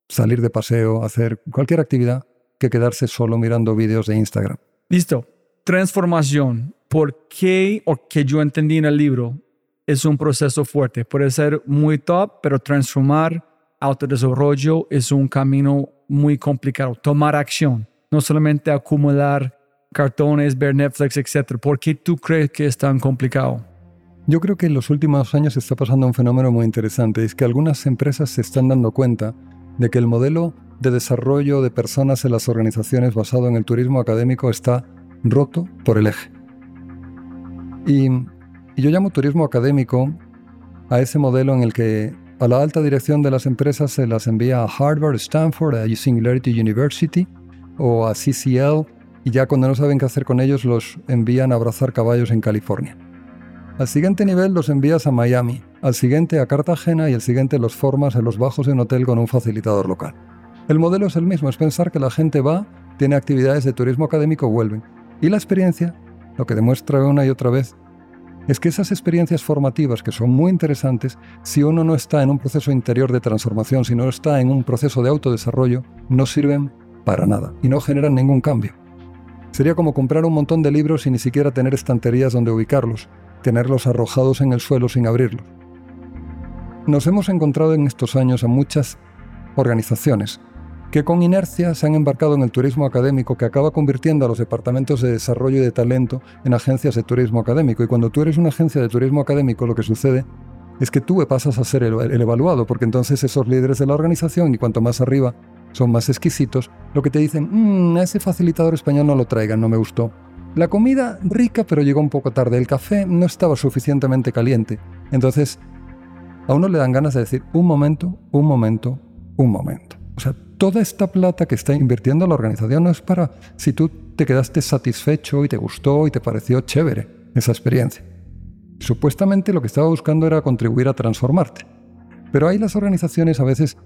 salir de paseo, hacer cualquier actividad que quedarse solo mirando vídeos de Instagram. Listo. Transformación. ¿Por qué, o que yo entendí en el libro, es un proceso fuerte. Puede ser muy top, pero transformar autodesarrollo es un camino muy complicado. Tomar acción, no solamente acumular cartones, ver Netflix, etc. ¿Por qué tú crees que es tan complicado? Yo creo que en los últimos años está pasando un fenómeno muy interesante. Es que algunas empresas se están dando cuenta de que el modelo de desarrollo de personas en las organizaciones basado en el turismo académico está roto por el eje. Y, yo llamo turismo académico a ese modelo en el que a la alta dirección de las empresas se las envía a Harvard, Stanford, a Singularity University o a CCL y ya cuando no saben qué hacer con ellos los envían a abrazar caballos en California. Al siguiente nivel los envías a Miami, al siguiente a Cartagena y al siguiente los formas en los bajos de hotel con un facilitador local. El modelo es el mismo, es pensar que la gente va, tiene actividades de turismo académico, vuelven. Y la experiencia, lo que demuestra una y otra vez, es que esas experiencias formativas que son muy interesantes, si uno no está en un proceso interior de transformación, si no está en un proceso de autodesarrollo, no sirven para nada y no generan ningún cambio. Sería como comprar un montón de libros y ni siquiera tener estanterías donde ubicarlos, tenerlos arrojados en el suelo sin abrirlos. Nos hemos encontrado en estos años a muchas organizaciones que con inercia se han embarcado en el turismo académico que acaba convirtiendo a los departamentos de desarrollo y de talento en agencias de turismo académico. Y cuando tú eres una agencia de turismo académico, lo que sucede es que tú pasas a ser el, evaluado, porque entonces esos líderes de la organización, y cuanto más arriba son más exquisitos, lo que te dicen, mmm, ese facilitador español no lo traigan, no me gustó. La comida rica, pero llegó un poco tarde. El café no estaba suficientemente caliente. Entonces, a uno le dan ganas de decir, un momento, un momento, un momento. O sea, toda esta plata que está invirtiendo la organización no es para si tú te quedaste satisfecho y te gustó y te pareció chévere esa experiencia. Supuestamente lo que estaba buscando era contribuir a transformarte. Pero ahí las organizaciones a veces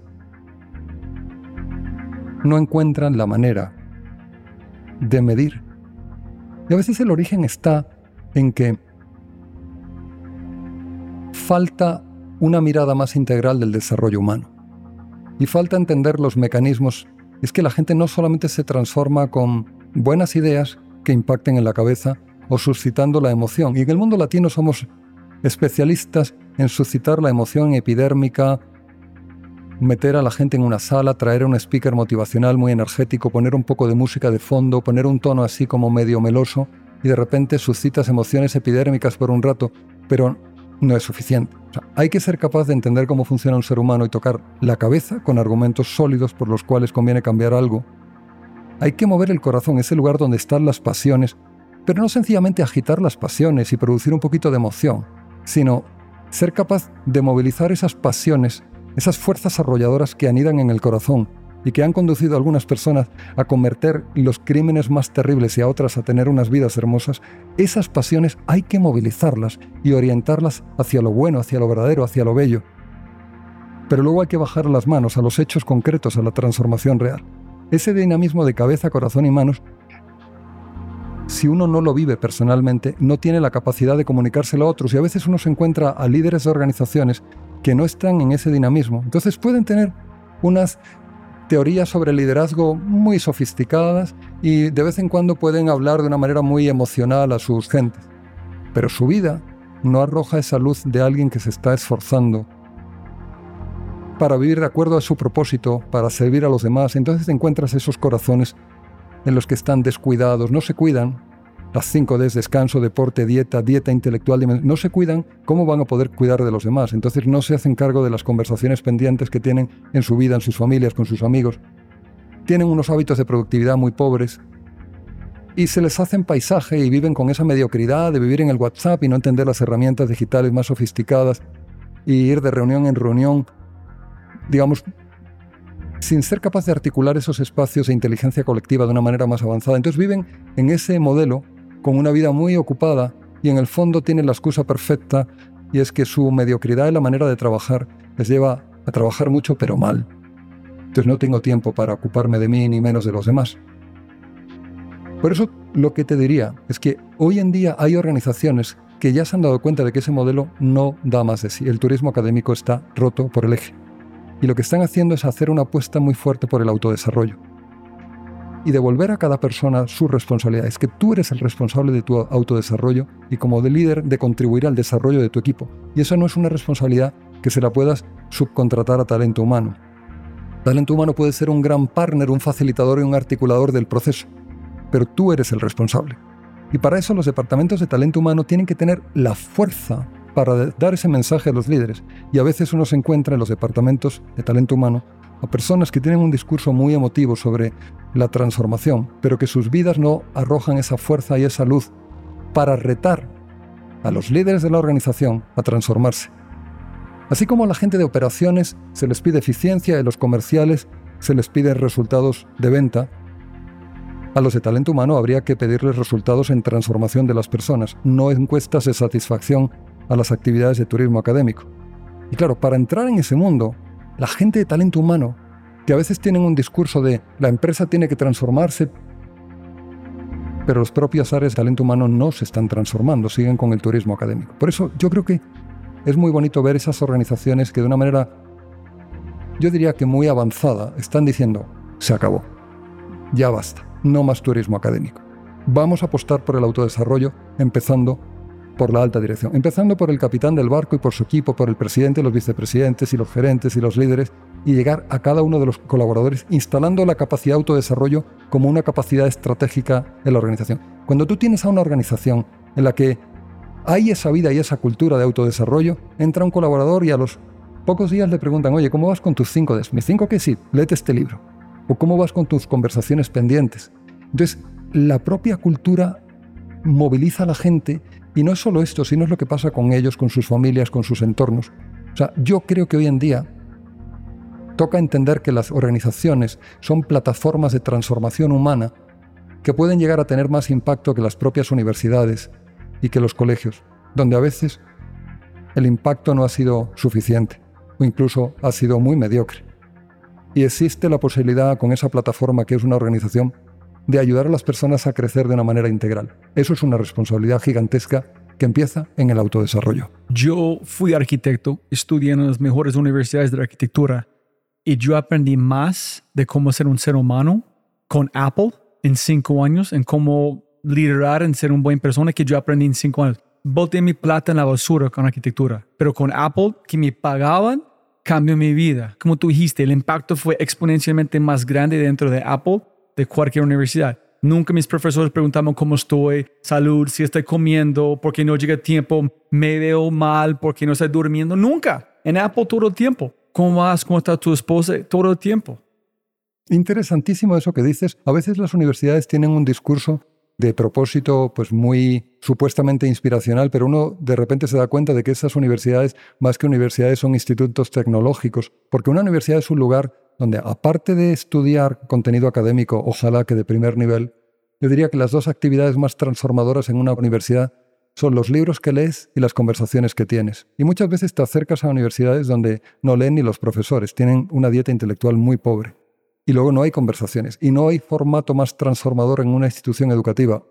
no encuentran la manera de medir. Y a veces el origen está en que falta una mirada más integral del desarrollo humano y falta entender los mecanismos, es que la gente no solamente se transforma con buenas ideas que impacten en la cabeza o suscitando la emoción. Y en el mundo latino somos especialistas en suscitar la emoción epidérmica, meter a la gente en una sala, traer un speaker motivacional muy energético, poner un poco de música de fondo, poner un tono así como medio meloso y de repente suscitas emociones epidérmicas por un rato, pero no es suficiente. hay que ser capaz de entender cómo funciona un ser humano y tocar la cabeza con argumentos sólidos por los cuales conviene cambiar algo. Hay que mover el corazón, ese lugar donde están las pasiones, pero no sencillamente agitar las pasiones y producir un poquito de emoción, sino ser capaz de movilizar esas pasiones, esas fuerzas arrolladoras que anidan en el corazón y que han conducido a algunas personas a convertir los crímenes más terribles y a otras a tener unas vidas hermosas, esas pasiones hay que movilizarlas y orientarlas hacia lo bueno, hacia lo verdadero, hacia lo bello. Pero luego hay que bajar las manos a los hechos concretos, a la transformación real. Ese dinamismo de cabeza, corazón y manos, si uno no lo vive personalmente, no tiene la capacidad de comunicárselo a otros y a veces uno se encuentra a líderes de organizaciones que no están en ese dinamismo. Entonces pueden tener unas teorías sobre liderazgo muy sofisticadas y de vez en cuando pueden hablar de una manera muy emocional a sus gentes. Pero su vida no arroja esa luz de alguien que se está esforzando para vivir de acuerdo a su propósito, para servir a los demás. Entonces encuentras esos corazones en los que están descuidados, no se cuidan, las 5 Ds, descanso, deporte, dieta, dieta intelectual, no se cuidan, ¿cómo van a poder cuidar de los demás? Entonces no se hacen cargo de las conversaciones pendientes que tienen en su vida, en sus familias, con sus amigos. Tienen unos hábitos de productividad muy pobres y se les hacen paisaje y viven con esa mediocridad de vivir en el WhatsApp y no entender las herramientas digitales más sofisticadas y ir de reunión en reunión, digamos, sin ser capaz de articular esos espacios de inteligencia colectiva de una manera más avanzada. Entonces viven en ese modelo con una vida muy ocupada y en el fondo tiene la excusa perfecta y es que su mediocridad y la manera de trabajar les lleva a trabajar mucho pero mal. Entonces no tengo tiempo para ocuparme de mí ni menos de los demás. Por eso lo que te diría es que hoy en día hay organizaciones que ya se han dado cuenta de que ese modelo no da más de sí. El turismo académico está roto por el eje. Y lo que están haciendo es hacer una apuesta muy fuerte por el autodesarrollo y devolver a cada persona su responsabilidad. Es que tú eres el responsable de tu autodesarrollo y como de líder de contribuir al desarrollo de tu equipo. Y eso no es una responsabilidad que se la puedas subcontratar a talento humano. Talento humano puede ser un gran partner, un facilitador y un articulador del proceso, pero tú eres el responsable. Y para eso los departamentos de talento humano tienen que tener la fuerza para dar ese mensaje a los líderes. Y a veces uno se encuentra en los departamentos de talento humano a personas que tienen un discurso muy emotivo sobre la transformación, pero que sus vidas no arrojan esa fuerza y esa luz para retar a los líderes de la organización a transformarse. Así como a la gente de operaciones se les pide eficiencia y a los comerciales se les pide resultados de venta, a los de talento humano habría que pedirles resultados en transformación de las personas, no encuestas de satisfacción a las actividades de turismo académico. Y claro, para entrar en ese mundo, la gente de talento humano, que a veces tienen un discurso de la empresa tiene que transformarse, pero los propios áreas de talento humano no se están transformando, siguen con el turismo académico. Por eso yo creo que es muy bonito ver esas organizaciones que de una manera, yo diría que muy avanzada, están diciendo, se acabó, ya basta, no más turismo académico. Vamos a apostar por el autodesarrollo, empezando por la alta dirección, empezando por el capitán del barco y por su equipo, por el presidente, los vicepresidentes y los gerentes y los líderes, y llegar a cada uno de los colaboradores instalando la capacidad de autodesarrollo como una capacidad estratégica en la organización. Cuando tú tienes a una organización en la que hay esa vida y esa cultura de autodesarrollo, entra un colaborador y a los pocos días le preguntan, oye, ¿cómo vas con tus cinco Ds? ¿Mis cinco que sí? Léete este libro. ¿O cómo vas con tus conversaciones pendientes? Entonces, la propia cultura moviliza a la gente y no es solo esto, sino es lo que pasa con ellos, con sus familias, con sus entornos. O sea, yo creo que hoy en día toca entender que las organizaciones son plataformas de transformación humana que pueden llegar a tener más impacto que las propias universidades y que los colegios, donde a veces el impacto no ha sido suficiente o incluso ha sido muy mediocre. Y existe la posibilidad con esa plataforma que es una organización de ayudar a las personas a crecer de una manera integral. Eso es una responsabilidad gigantesca que empieza en el autodesarrollo. Yo fui arquitecto, estudié en las mejores universidades de arquitectura y yo aprendí más de cómo ser un ser humano con Apple en cinco años, en cómo liderar en ser una buena persona que yo aprendí en cinco años. Boté mi plata en la basura con arquitectura, pero con Apple, que me pagaban, cambió mi vida. Como tú dijiste, el impacto fue exponencialmente más grande dentro de Apple de cualquier universidad. Nunca mis profesores preguntaban cómo estoy, salud, si estoy comiendo, porque no llega tiempo, me veo mal, porque no estoy durmiendo. Nunca. En Apple todo el tiempo. ¿Cómo vas? ¿Cómo está tu esposa? Todo el tiempo. Interesantísimo eso que dices. A veces las universidades tienen un discurso de propósito pues muy supuestamente inspiracional, pero uno de repente se da cuenta de que esas universidades, más que universidades, son institutos tecnológicos, porque una universidad es un lugar donde, aparte de estudiar contenido académico, ojalá que de primer nivel, yo diría que las dos actividades más transformadoras en una universidad son los libros que lees y las conversaciones que tienes. Y muchas veces te acercas a universidades donde no leen ni los profesores, tienen una dieta intelectual muy pobre y luego no hay conversaciones. Y no hay formato más transformador en una institución educativa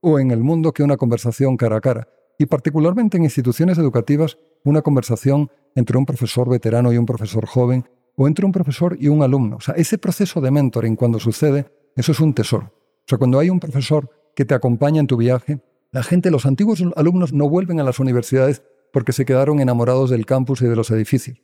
o en el mundo que una conversación cara a cara. Y particularmente en instituciones educativas, una conversación entre un profesor veterano y un profesor joven o entre un profesor y un alumno. O sea, ese proceso de mentoring cuando sucede, eso es un tesoro. O sea, cuando hay un profesor que te acompaña en tu viaje, la gente, los antiguos alumnos no vuelven a las universidades porque se quedaron enamorados del campus y de los edificios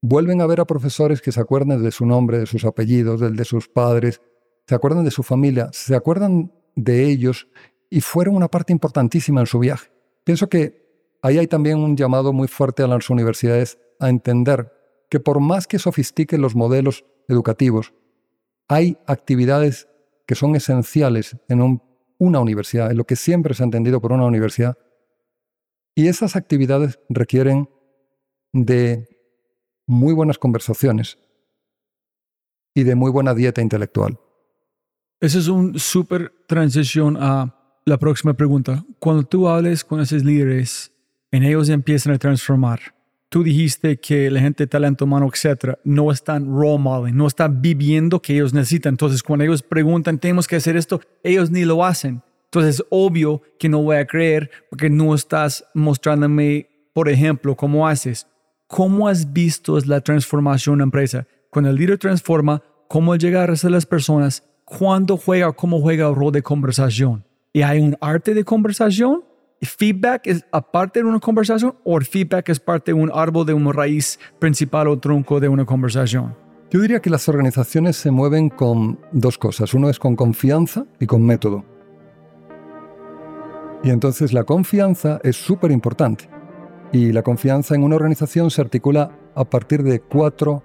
vuelven a ver a profesores que se acuerdan de su nombre, de sus apellidos, del de sus padres, se acuerdan de su familia, se acuerdan de ellos y fueron una parte importantísima en su viaje. Pienso que ahí hay también un llamado muy fuerte a las universidades a entender que por más que sofistiquen los modelos educativos, hay actividades que son esenciales en una universidad, en lo que siempre se ha entendido por una universidad, y esas actividades requieren de muy buenas conversaciones y de muy buena dieta intelectual. Esa es una súper transición a la próxima pregunta. Cuando tú hables con esos líderes, en ellos empiezan a transformar. Tú dijiste que la gente de talento humano, etcétera, no están role modeling, no están viviendo que ellos necesitan. Entonces, cuando ellos preguntan, tenemos que hacer esto, ellos ni lo hacen. Entonces, es obvio que no voy a creer porque no estás mostrándome, por ejemplo, cómo haces. ¿Cómo has visto la transformación en la empresa? Cuando el líder transforma, ¿cómo llega a las personas? ¿Cuándo juega? ¿Cómo juega el rol de conversación? ¿Y hay un arte de conversación? ¿Feedback es aparte de una conversación o feedback es parte de un árbol de una raíz principal o tronco de una conversación? Yo diría que las organizaciones se mueven con dos cosas. Uno es con confianza y con método. Y entonces la confianza es súper importante. Y la confianza en una organización se articula a partir de cuatro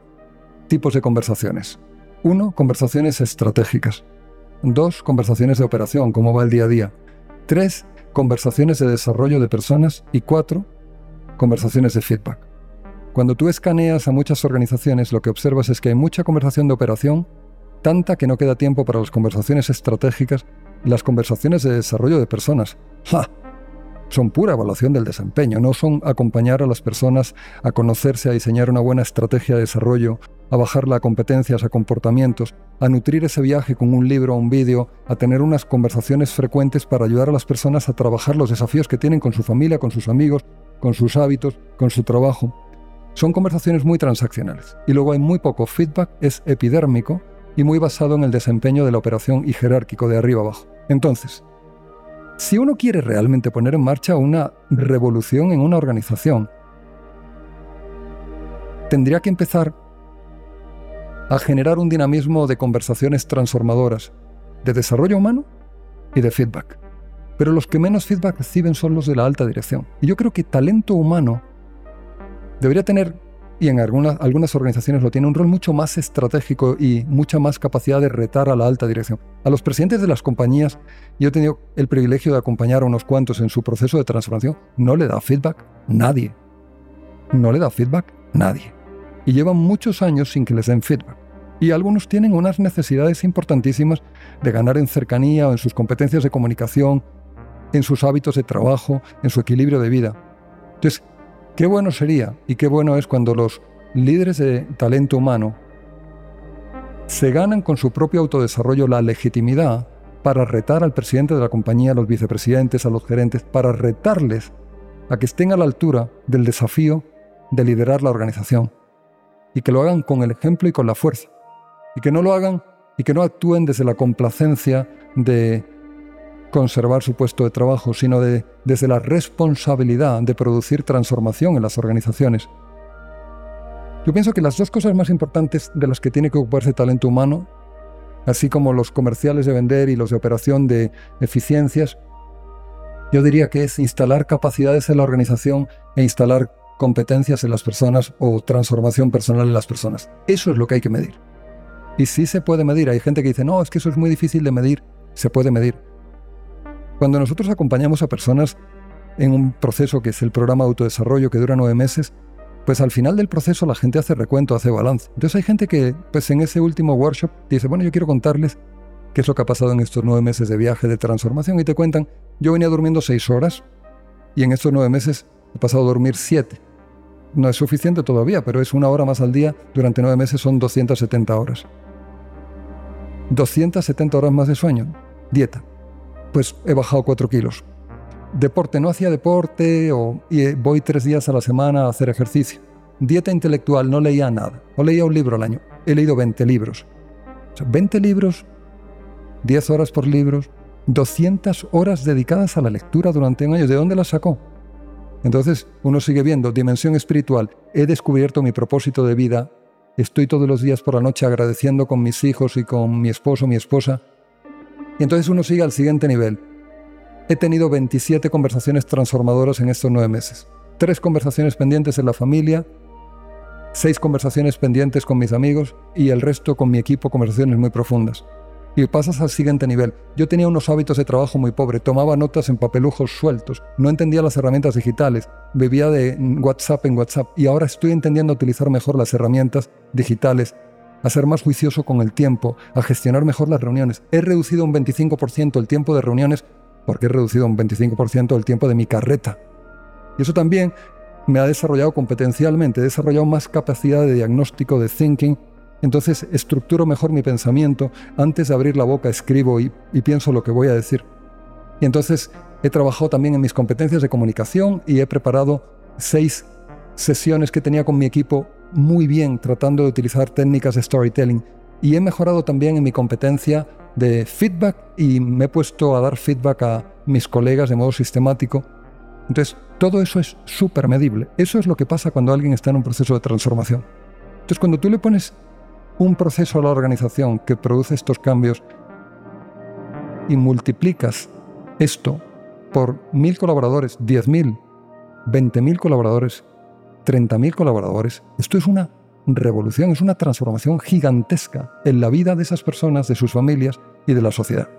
tipos de conversaciones. Uno, conversaciones estratégicas. Dos, conversaciones de operación, cómo va el día a día. Tres, conversaciones de desarrollo de personas. Y cuatro, conversaciones de feedback. Cuando tú escaneas a muchas organizaciones, lo que observas es que hay mucha conversación de operación, tanta que no queda tiempo para las conversaciones estratégicas y las conversaciones de desarrollo de personas. ¡Ja! Son pura evaluación del desempeño, no son acompañar a las personas a conocerse, a diseñar una buena estrategia de desarrollo, a bajarla a competencias, a comportamientos, a nutrir ese viaje con un libro un vídeo, a tener unas conversaciones frecuentes para ayudar a las personas a trabajar los desafíos que tienen con su familia, con sus amigos, con sus hábitos, con su trabajo. Son conversaciones muy transaccionales y luego hay muy poco feedback, es epidérmico y muy basado en el desempeño de la operación y jerárquico de arriba abajo. Entonces, si uno quiere realmente poner en marcha una revolución en una organización, tendría que empezar a generar un dinamismo de conversaciones transformadoras, de desarrollo humano y de feedback. Pero los que menos feedback reciben son los de la alta dirección. Y yo creo que talento humano debería tener, y en algunas, algunas organizaciones lo tiene, un rol mucho más estratégico y mucha más capacidad de retar a la alta dirección. A los presidentes de las compañías, yo he tenido el privilegio de acompañar a unos cuantos en su proceso de transformación, no le da feedback nadie. No le da feedback nadie. Y llevan muchos años sin que les den feedback y algunos tienen unas necesidades importantísimas de ganar en cercanía o en sus competencias de comunicación, en sus hábitos de trabajo, en su equilibrio de vida. Entonces, qué bueno sería y qué bueno es cuando los líderes de talento humano se ganan con su propio autodesarrollo la legitimidad para retar al presidente de la compañía, a los vicepresidentes, a los gerentes, para retarles a que estén a la altura del desafío de liderar la organización y que lo hagan con el ejemplo y con la fuerza y que no lo hagan y que no actúen desde la complacencia de conservar su puesto de trabajo, sino de, desde la responsabilidad de producir transformación en las organizaciones. Yo pienso que las dos cosas más importantes de las que tiene que ocuparse talento humano, así como los comerciales de vender y los de operación de eficiencias, yo diría que es instalar capacidades en la organización e instalar competencias en las personas o transformación personal en las personas. Eso es lo que hay que medir. Y sí se puede medir. Hay gente que dice, no, es que eso es muy difícil de medir. Se puede medir. Cuando nosotros acompañamos a personas en un proceso que es el programa de autodesarrollo que dura nueve meses, pues al final del proceso la gente hace recuento, hace balance. Entonces hay gente que pues en ese último workshop dice, bueno, yo quiero contarles qué es lo que ha pasado en estos nueve meses de viaje, de transformación, y te cuentan, yo venía durmiendo seis horas y en estos nueve meses he pasado a dormir siete. No es suficiente todavía, pero es una hora más al día, durante nueve meses son 270 horas. 270 horas más de sueño. Dieta. Pues he bajado 4 kilos. Deporte, no hacía deporte o y voy tres días a la semana a hacer ejercicio. Dieta intelectual, no leía nada. O leía un libro al año. He leído 20 libros. 20 libros, 10 horas por libros, 200 horas dedicadas a la lectura durante un año. ¿De dónde las sacó? Entonces uno sigue viendo dimensión espiritual. He descubierto mi propósito de vida Estoy todos los días por la noche agradeciendo con mis hijos y con mi esposo, mi esposa. Y entonces uno sigue al siguiente nivel. He tenido 27 conversaciones transformadoras en estos nueve meses. Tres conversaciones pendientes en la familia, seis conversaciones pendientes con mis amigos y el resto con mi equipo conversaciones muy profundas y pasas al siguiente nivel. Yo tenía unos hábitos de trabajo muy pobres, tomaba notas en papelujos sueltos, no entendía las herramientas digitales, vivía de WhatsApp en WhatsApp y ahora estoy entendiendo utilizar mejor las herramientas digitales, a ser más juicioso con el tiempo, a gestionar mejor las reuniones. He reducido un 25% el tiempo de reuniones porque he reducido un 25% el tiempo de mi carreta. Y eso también me ha desarrollado competencialmente, he desarrollado más capacidad de diagnóstico, de thinking, entonces estructuro mejor mi pensamiento, antes de abrir la boca escribo y, pienso lo que voy a decir. Y entonces he trabajado también en mis competencias de comunicación y he preparado seis sesiones que tenía con mi equipo muy bien tratando de utilizar técnicas de storytelling. Y he mejorado también en mi competencia de feedback y me he puesto a dar feedback a mis colegas de modo sistemático. Entonces, todo eso es súper medible. Eso es lo que pasa cuando alguien está en un proceso de transformación. Entonces, cuando tú le pones un proceso a la organización que produce estos cambios y multiplicas esto por mil colaboradores, diez mil, veinte mil colaboradores, treinta mil colaboradores, esto es una revolución, es una transformación gigantesca en la vida de esas personas, de sus familias y de la sociedad.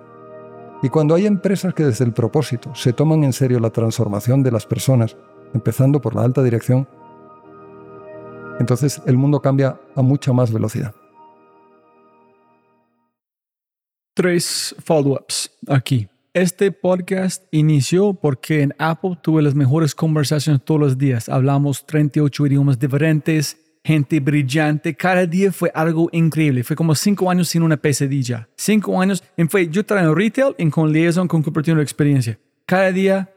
Y cuando hay empresas que desde el propósito se toman en serio la transformación de las personas, empezando por la alta dirección, entonces el mundo cambia a mucha más velocidad. Tres follow-ups aquí. Este podcast inició porque en Apple tuve las mejores conversaciones todos los días. Hablamos 38 idiomas diferentes, gente brillante. Cada día fue algo increíble. Fue como cinco años sin una pesadilla. Cinco años. En fue, yo traigo en retail y con liaison con compartiendo experiencia. Cada día,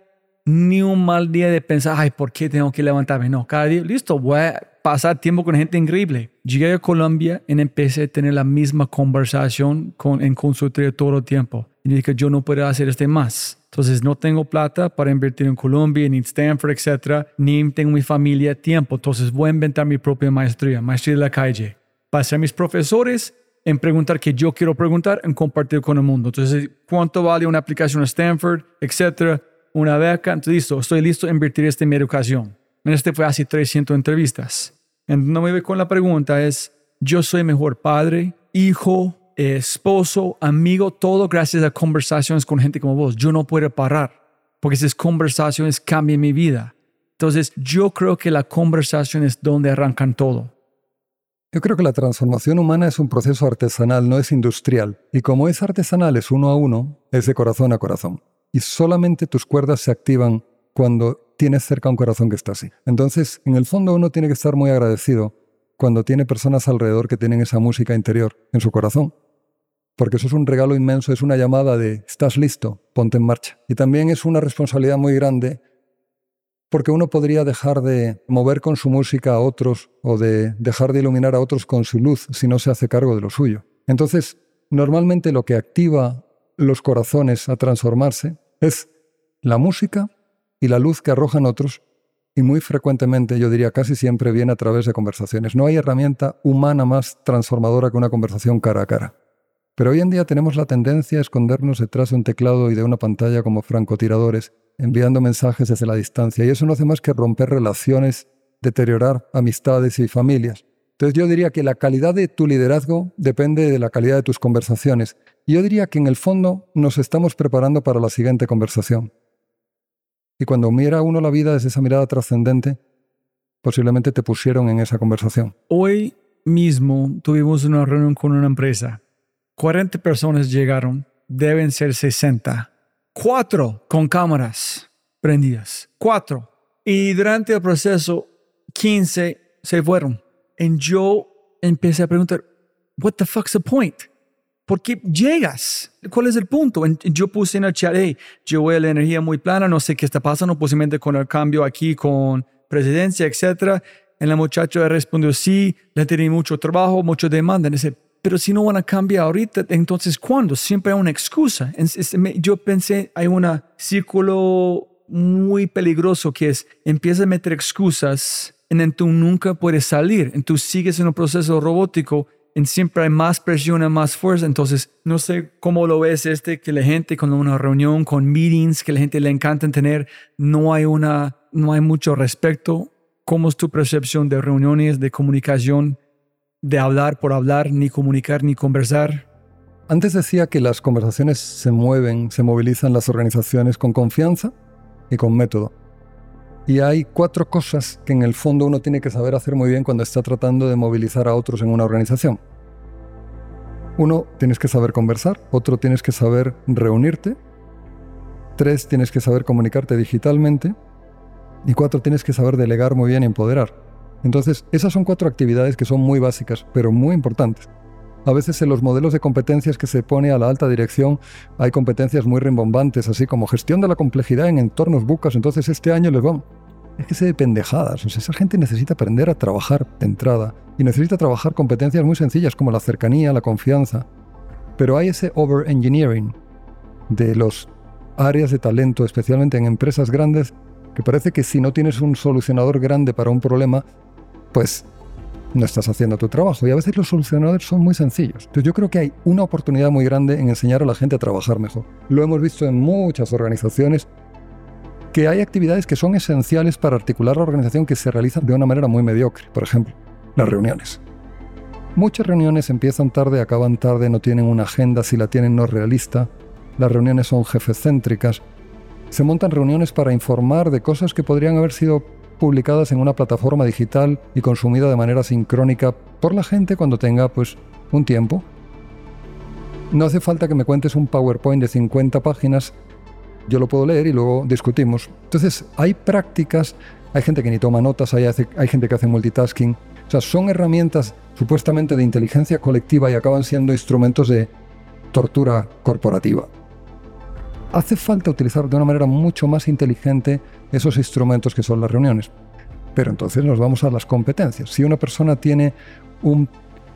ni un mal día de pensar, ay, ¿por qué tengo que levantarme? No, cada día, listo, voy a pasar tiempo con gente increíble. Llegué a Colombia y empecé a tener la misma conversación con, en consultoría todo el tiempo. Y dije, yo no puedo hacer este más. Entonces no tengo plata para invertir en Colombia, ni Stanford, etcétera, ni tengo mi familia tiempo. Entonces voy a inventar mi propia maestría, maestría de la calle. Para ser mis profesores, en preguntar que yo quiero preguntar, en compartir con el mundo. Entonces, ¿cuánto vale una aplicación a Stanford, etcétera? Una beca. Entonces, listo, estoy listo a invertir esto en mi educación. En este fue así 300 entrevistas. Entonces, no me voy con la pregunta, es, yo soy mejor padre, hijo, esposo, amigo, todo gracias a conversaciones con gente como vos. Yo no puedo parar porque esas conversaciones cambian mi vida. Entonces, yo creo que la conversación es donde arrancan todo. Yo creo que la transformación humana es un proceso artesanal, no es industrial. Y como es artesanal, es uno a uno, es de corazón a corazón. Y solamente tus cuerdas se activan cuando tienes cerca un corazón que está así. Entonces, en el fondo uno tiene que estar muy agradecido cuando tiene personas alrededor que tienen esa música interior en su corazón porque eso es un regalo inmenso, es una llamada de estás listo, ponte en marcha. Y también es una responsabilidad muy grande porque uno podría dejar de mover con su música a otros o de dejar de iluminar a otros con su luz si no se hace cargo de lo suyo. Entonces, normalmente lo que activa los corazones a transformarse es la música y la luz que arrojan otros y muy frecuentemente, yo diría casi siempre, viene a través de conversaciones. No hay herramienta humana más transformadora que una conversación cara a cara. Pero hoy en día tenemos la tendencia a escondernos detrás de un teclado y de una pantalla como francotiradores, enviando mensajes desde la distancia, y eso no hace más que romper relaciones, deteriorar amistades y familias. Entonces yo diría que la calidad de tu liderazgo depende de la calidad de tus conversaciones. Yo diría que en el fondo nos estamos preparando para la siguiente conversación. Y cuando mira uno la vida desde esa mirada trascendente, posiblemente te pusieron en esa conversación. Hoy mismo tuvimos una reunión con una empresa 40 personas llegaron, deben ser 60. Cuatro con cámaras prendidas. Cuatro. Y durante el proceso, 15 se fueron. Y yo empecé a preguntar, what the fuck's the point? ¿Por qué llegas? ¿Cuál es el punto? yo puse en el chat, hey, yo a la energía muy plana, no sé qué está pasando, posiblemente con el cambio aquí con presidencia, etc. Y la muchacha respondió, sí, le tiene mucho trabajo, mucha demanda. Dice, pero si no van a cambiar ahorita, entonces ¿cuándo? Siempre hay una excusa. Yo pensé, hay un círculo muy peligroso que es, empieza a meter excusas en tú nunca puedes salir, en tú sigues en un proceso robótico, en siempre hay más presión, más fuerza. Entonces, no sé cómo lo ves este, que la gente con una reunión, con meetings, que la gente le encanta tener, no hay, una, no hay mucho respecto. ¿Cómo es tu percepción de reuniones, de comunicación? de hablar por hablar, ni comunicar, ni conversar. Antes decía que las conversaciones se mueven, se movilizan las organizaciones con confianza y con método. Y hay cuatro cosas que en el fondo uno tiene que saber hacer muy bien cuando está tratando de movilizar a otros en una organización. Uno, tienes que saber conversar. Otro, tienes que saber reunirte. Tres, tienes que saber comunicarte digitalmente. Y cuatro, tienes que saber delegar muy bien y empoderar. Entonces, esas son cuatro actividades que son muy básicas, pero muy importantes. A veces en los modelos de competencias que se pone a la alta dirección hay competencias muy rimbombantes, así como gestión de la complejidad en entornos bucas. Entonces este año les vamos... Es que se de pendejadas. O sea, esa gente necesita aprender a trabajar de entrada y necesita trabajar competencias muy sencillas como la cercanía, la confianza. Pero hay ese over-engineering de los áreas de talento, especialmente en empresas grandes, que parece que si no tienes un solucionador grande para un problema, pues no estás haciendo tu trabajo. Y a veces los solucionadores son muy sencillos. Entonces yo creo que hay una oportunidad muy grande en enseñar a la gente a trabajar mejor. Lo hemos visto en muchas organizaciones que hay actividades que son esenciales para articular la organización que se realizan de una manera muy mediocre. Por ejemplo, las reuniones. Muchas reuniones empiezan tarde, acaban tarde, no tienen una agenda, si la tienen no es realista, las reuniones son jefecéntricas, se montan reuniones para informar de cosas que podrían haber sido publicadas en una plataforma digital y consumida de manera sincrónica por la gente cuando tenga pues un tiempo. No hace falta que me cuentes un PowerPoint de 50 páginas, yo lo puedo leer y luego discutimos. Entonces, hay prácticas, hay gente que ni toma notas, hay, hay gente que hace multitasking, o sea, son herramientas supuestamente de inteligencia colectiva y acaban siendo instrumentos de tortura corporativa hace falta utilizar de una manera mucho más inteligente esos instrumentos que son las reuniones. Pero entonces nos vamos a las competencias. Si una persona tiene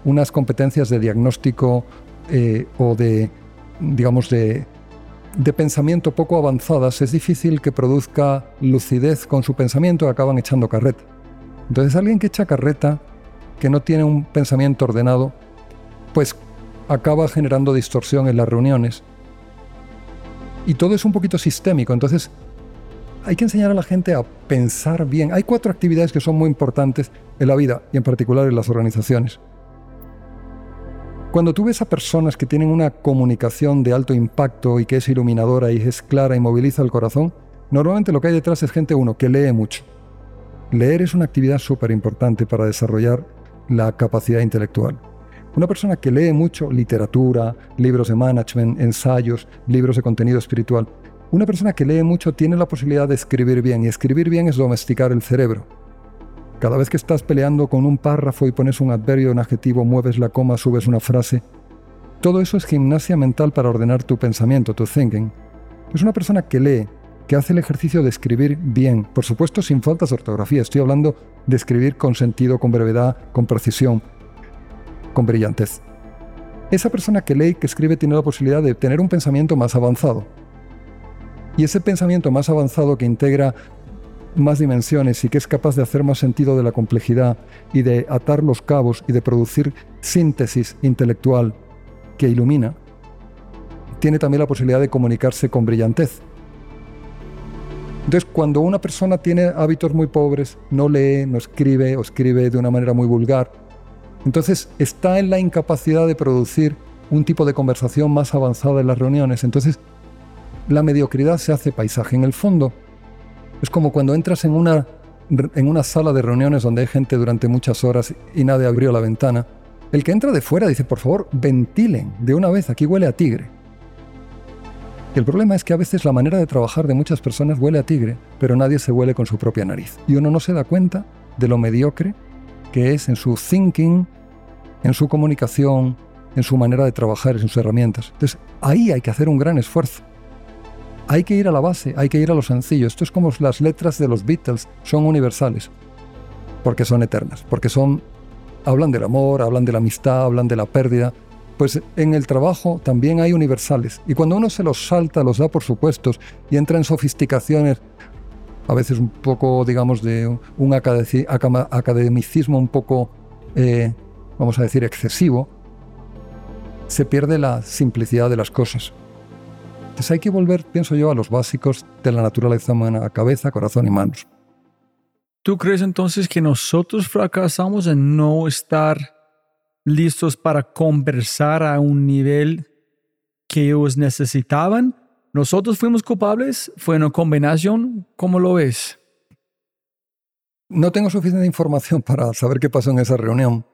unas competencias de diagnóstico eh, o de, digamos, de, de pensamiento poco avanzadas, es difícil que produzca lucidez con su pensamiento y acaban echando carreta. Entonces alguien que echa carreta, que no tiene un pensamiento ordenado, pues acaba generando distorsión en las reuniones y todo es un poquito sistémico. Entonces, hay que enseñar a la gente a pensar bien. Hay cuatro actividades que son muy importantes en la vida y en particular en las organizaciones. Cuando tú ves a personas que tienen una comunicación de alto impacto y que es iluminadora y es clara y moviliza el corazón, normalmente lo que hay detrás es gente, uno, que lee mucho. Leer es una actividad súper importante para desarrollar la capacidad intelectual. Una persona que lee mucho literatura, libros de management, ensayos, libros de contenido espiritual, una persona que lee mucho tiene la posibilidad de escribir bien y escribir bien es domesticar el cerebro. Cada vez que estás peleando con un párrafo y pones un adverbio, un adjetivo, mueves la coma, subes una frase, todo eso es gimnasia mental para ordenar tu pensamiento, tu thinking. Es una persona que lee, que hace el ejercicio de escribir bien, por supuesto sin faltas de ortografía, estoy hablando de escribir con sentido, con brevedad, con precisión, con brillantez. Esa persona que lee, que escribe, tiene la posibilidad de tener un pensamiento más avanzado. Y ese pensamiento más avanzado que integra más dimensiones y que es capaz de hacer más sentido de la complejidad y de atar los cabos y de producir síntesis intelectual que ilumina, tiene también la posibilidad de comunicarse con brillantez. Entonces, cuando una persona tiene hábitos muy pobres, no lee, no escribe o escribe de una manera muy vulgar, entonces está en la incapacidad de producir un tipo de conversación más avanzada en las reuniones. Entonces la mediocridad se hace paisaje. En el fondo es como cuando entras en una, en una sala de reuniones donde hay gente durante muchas horas y nadie abrió la ventana. El que entra de fuera dice, por favor, ventilen de una vez, aquí huele a tigre. El problema es que a veces la manera de trabajar de muchas personas huele a tigre, pero nadie se huele con su propia nariz. Y uno no se da cuenta de lo mediocre que es en su thinking, en su comunicación, en su manera de trabajar, en sus herramientas. Entonces, ahí hay que hacer un gran esfuerzo. Hay que ir a la base, hay que ir a lo sencillo. Esto es como las letras de los Beatles, son universales, porque son eternas, porque son hablan del amor, hablan de la amistad, hablan de la pérdida. Pues en el trabajo también hay universales. Y cuando uno se los salta, los da por supuestos y entra en sofisticaciones a veces un poco, digamos, de un academicismo un poco, eh, vamos a decir, excesivo, se pierde la simplicidad de las cosas. Entonces hay que volver, pienso yo, a los básicos de la naturaleza humana, a cabeza, corazón y manos. ¿Tú crees entonces que nosotros fracasamos en no estar listos para conversar a un nivel que ellos necesitaban? ¿Nosotros fuimos culpables? ¿Fue una combinación? ¿Cómo lo ves? No tengo suficiente información <laughs> para saber qué pasó en esa reunión,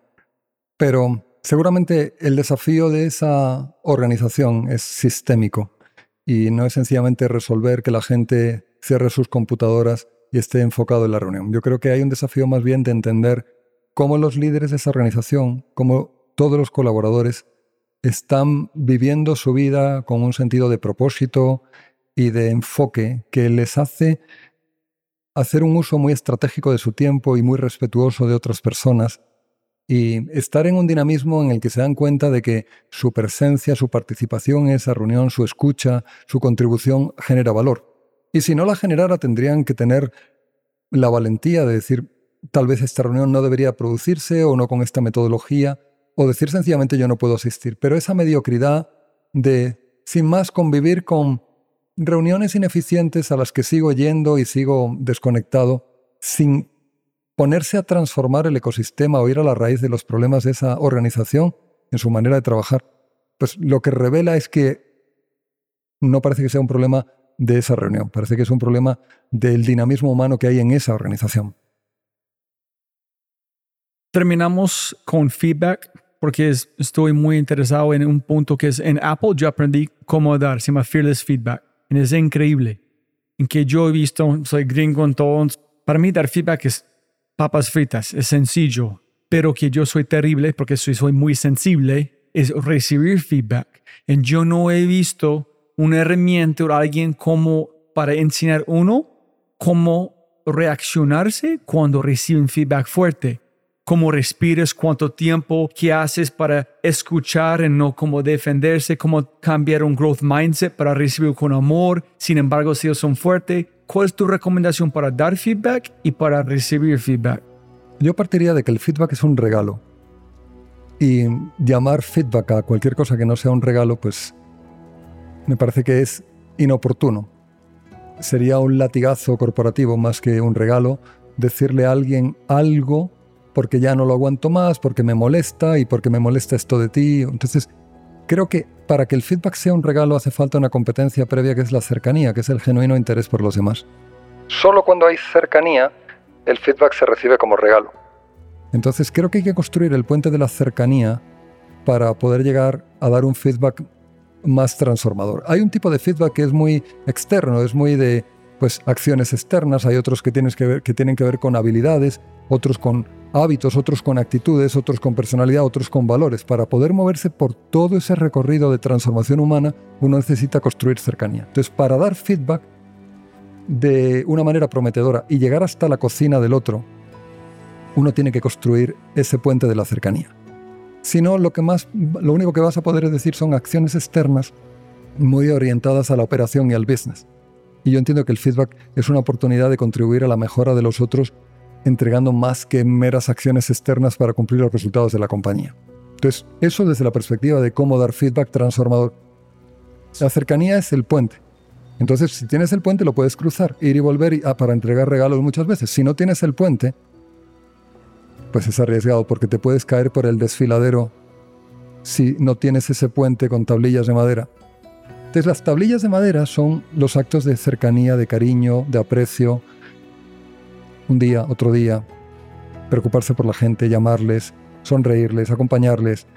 pero seguramente el desafío de esa organización es sistémico y no es sencillamente resolver que la gente cierre sus computadoras y esté enfocado en la reunión. Yo creo que hay un desafío más bien de entender cómo los líderes de esa organización, cómo todos los colaboradores están viviendo su vida con un sentido de propósito y de enfoque que les hace hacer un uso muy estratégico de su tiempo y muy respetuoso de otras personas y estar en un dinamismo en el que se dan cuenta de que su presencia, su participación en esa reunión, su escucha, su contribución genera valor. Y si no la generara, tendrían que tener la valentía de decir, tal vez esta reunión no debería producirse o no con esta metodología, o decir sencillamente yo no puedo asistir. Pero esa mediocridad de, sin más, convivir con reuniones ineficientes a las que sigo yendo y sigo desconectado, sin ponerse a transformar el ecosistema o ir a la raíz de los problemas de esa organización en su manera de trabajar, pues lo que revela es que no parece que sea un problema de esa reunión, parece que es un problema del dinamismo humano que hay en esa organización. Terminamos con feedback porque estoy muy interesado en un punto que es en Apple yo aprendí cómo dar, se llama Fearless Feedback. Y es increíble. En que yo he visto, soy gringo en todo, para mí dar feedback es papas fritas, es sencillo, pero que yo soy terrible porque soy, soy muy sensible es recibir feedback. Y yo no he visto una herramienta o alguien como para enseñar uno cómo reaccionarse cuando reciben feedback fuerte cómo respiras, cuánto tiempo que haces para escuchar y no cómo defenderse, cómo cambiar un growth mindset para recibir con amor. Sin embargo, si ellos son fuertes, ¿cuál es tu recomendación para dar feedback y para recibir feedback? Yo partiría de que el feedback es un regalo. Y llamar feedback a cualquier cosa que no sea un regalo, pues me parece que es inoportuno. Sería un latigazo corporativo más que un regalo decirle a alguien algo porque ya no lo aguanto más, porque me molesta y porque me molesta esto de ti. Entonces, creo que para que el feedback sea un regalo hace falta una competencia previa que es la cercanía, que es el genuino interés por los demás. Solo cuando hay cercanía, el feedback se recibe como regalo. Entonces, creo que hay que construir el puente de la cercanía para poder llegar a dar un feedback más transformador. Hay un tipo de feedback que es muy externo, es muy de pues acciones externas, hay otros que, tienes que, ver, que tienen que ver con habilidades, otros con hábitos, otros con actitudes, otros con personalidad, otros con valores. Para poder moverse por todo ese recorrido de transformación humana, uno necesita construir cercanía. Entonces, para dar feedback de una manera prometedora y llegar hasta la cocina del otro, uno tiene que construir ese puente de la cercanía. Si no, lo, que más, lo único que vas a poder decir son acciones externas muy orientadas a la operación y al business. Y yo entiendo que el feedback es una oportunidad de contribuir a la mejora de los otros entregando más que meras acciones externas para cumplir los resultados de la compañía. Entonces, eso desde la perspectiva de cómo dar feedback transformador. La cercanía es el puente. Entonces, si tienes el puente, lo puedes cruzar, ir y volver ah, para entregar regalos muchas veces. Si no tienes el puente, pues es arriesgado porque te puedes caer por el desfiladero si no tienes ese puente con tablillas de madera. Entonces, las tablillas de madera son los actos de cercanía, de cariño, de aprecio, un día, otro día, preocuparse por la gente, llamarles, sonreírles, acompañarles,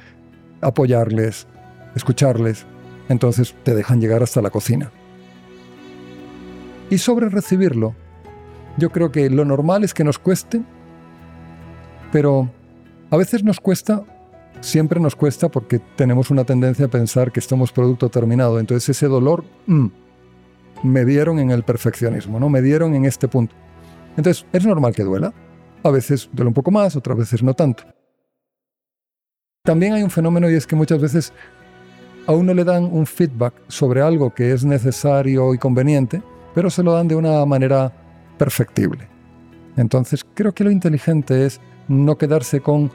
apoyarles, escucharles. Entonces te dejan llegar hasta la cocina. Y sobre recibirlo, yo creo que lo normal es que nos cueste, pero a veces nos cuesta, siempre nos cuesta porque tenemos una tendencia a pensar que estamos producto terminado. Entonces ese dolor, mm, me dieron en el perfeccionismo, ¿no? Me dieron en este punto. Entonces, es normal que duela. A veces duele un poco más, otras veces no tanto. También hay un fenómeno y es que muchas veces a uno le dan un feedback sobre algo que es necesario y conveniente, pero se lo dan de una manera perfectible. Entonces, creo que lo inteligente es no quedarse con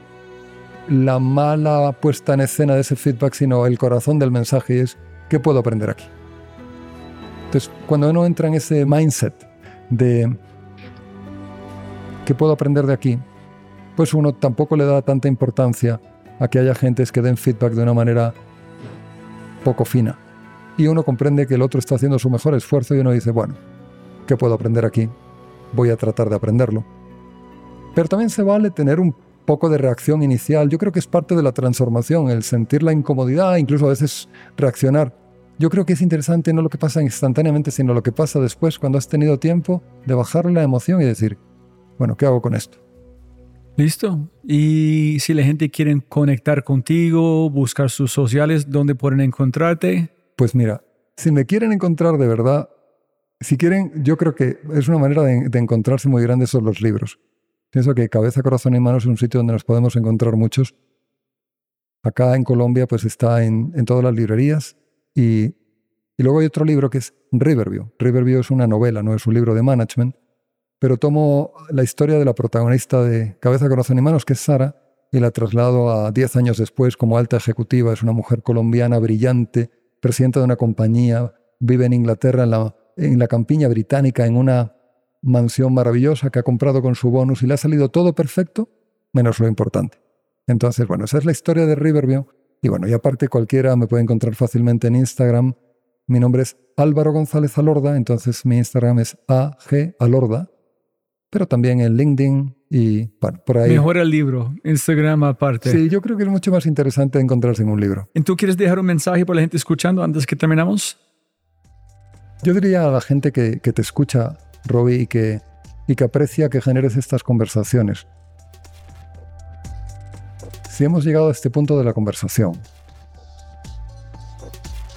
la mala puesta en escena de ese feedback, sino el corazón del mensaje es, ¿qué puedo aprender aquí? Entonces, cuando uno entra en ese mindset de ¿qué puedo aprender de aquí? Pues uno tampoco le da tanta importancia a que haya gentes que den feedback de una manera poco fina. Y uno comprende que el otro está haciendo su mejor esfuerzo y uno dice, bueno, ¿qué puedo aprender aquí? Voy a tratar de aprenderlo. Pero también se vale tener un poco de reacción inicial. Yo creo que es parte de la transformación, el sentir la incomodidad, incluso a veces reaccionar. Yo creo que es interesante no lo que pasa instantáneamente, sino lo que pasa después, cuando has tenido tiempo de bajar la emoción y decir, bueno, ¿qué hago con esto? Listo. Y si la gente quiere conectar contigo, buscar sus sociales, ¿dónde pueden encontrarte? Pues mira, si me quieren encontrar de verdad, si quieren, yo creo que es una manera de, encontrarse muy grande son los libros. Pienso que Cabeza, Corazón y Manos es un sitio donde nos podemos encontrar muchos. Acá en Colombia pues está en, en todas las librerías y, y luego hay otro libro que es Riverview. Riverview es una novela, no es un libro de management pero tomo la historia de la protagonista de Cabeza, Corazón y Manos, que es Sara, y la traslado a 10 años después como alta ejecutiva. Es una mujer colombiana brillante, presidenta de una compañía, vive en Inglaterra, en la, en la campiña británica, en una mansión maravillosa que ha comprado con su bonus y le ha salido todo perfecto, menos lo importante. Entonces, bueno, esa es la historia de Riverview. Y bueno, y aparte cualquiera me puede encontrar fácilmente en Instagram. Mi nombre es Álvaro González Alorda, entonces mi Instagram es AG Alorda, pero también en LinkedIn y por ahí. Mejor el libro, Instagram aparte. Sí, yo creo que es mucho más interesante encontrarse en un libro. ¿Y tú quieres dejar un mensaje para la gente escuchando antes que terminamos? Yo diría a la gente que, que te escucha, Robbie, y que, y que aprecia que generes estas conversaciones. Si hemos llegado a este punto de la conversación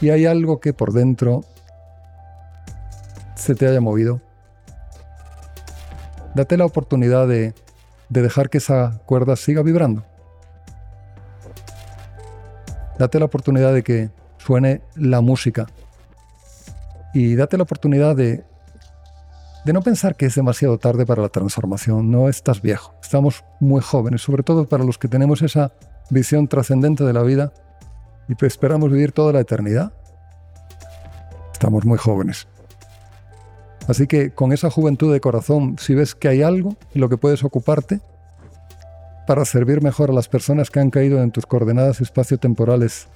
y hay algo que por dentro se te haya movido, date la oportunidad de, de dejar que esa cuerda siga vibrando. Date la oportunidad de que suene la música y date la oportunidad de, de no pensar que es demasiado tarde para la transformación. No estás viejo, estamos muy jóvenes, sobre todo para los que tenemos esa visión trascendente de la vida y esperamos vivir toda la eternidad. Estamos muy jóvenes. Así que con esa juventud de corazón, si ves que hay algo en lo que puedes ocuparte para servir mejor a las personas que han caído en tus coordenadas espacio-temporales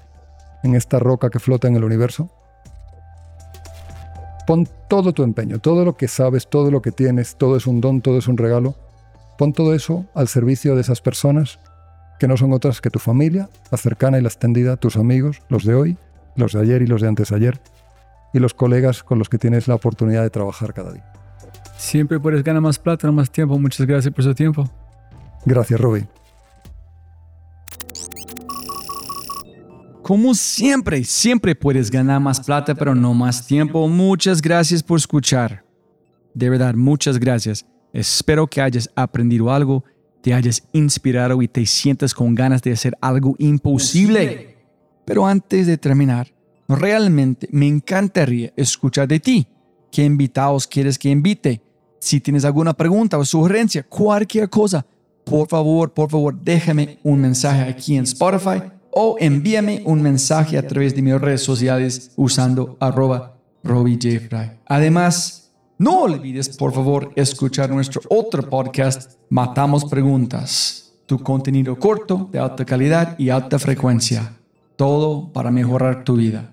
en esta roca que flota en el universo, Pon todo tu empeño, todo lo que sabes, todo lo que tienes, todo es un don, todo es un regalo. Pon todo eso al servicio de esas personas que no son otras que tu familia, la cercana y la extendida, tus amigos, los de hoy, los de ayer y los de antes ayer, y los colegas con los que tienes la oportunidad de trabajar cada día. Siempre puedes ganar más plata, no más tiempo. Muchas gracias por su tiempo. Gracias, Robbie. Como siempre, siempre puedes ganar más plata, pero no más tiempo. Muchas gracias por escuchar. De verdad, muchas gracias. Espero que hayas aprendido algo, te hayas inspirado y te sientas con ganas de hacer algo imposible. Pero antes de terminar, realmente me encantaría escuchar de ti. ¿Qué invitados quieres que invite? Si tienes alguna pregunta o sugerencia, cualquier cosa, por favor, por favor, déjame un mensaje aquí en Spotify o envíame un mensaje a través de mis redes sociales usando arroba Además, no olvides por favor escuchar nuestro otro podcast, Matamos Preguntas, tu contenido corto, de alta calidad y alta frecuencia. Todo para mejorar tu vida.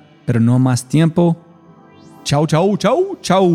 pero no más tiempo. Chau, chau, chau, chau.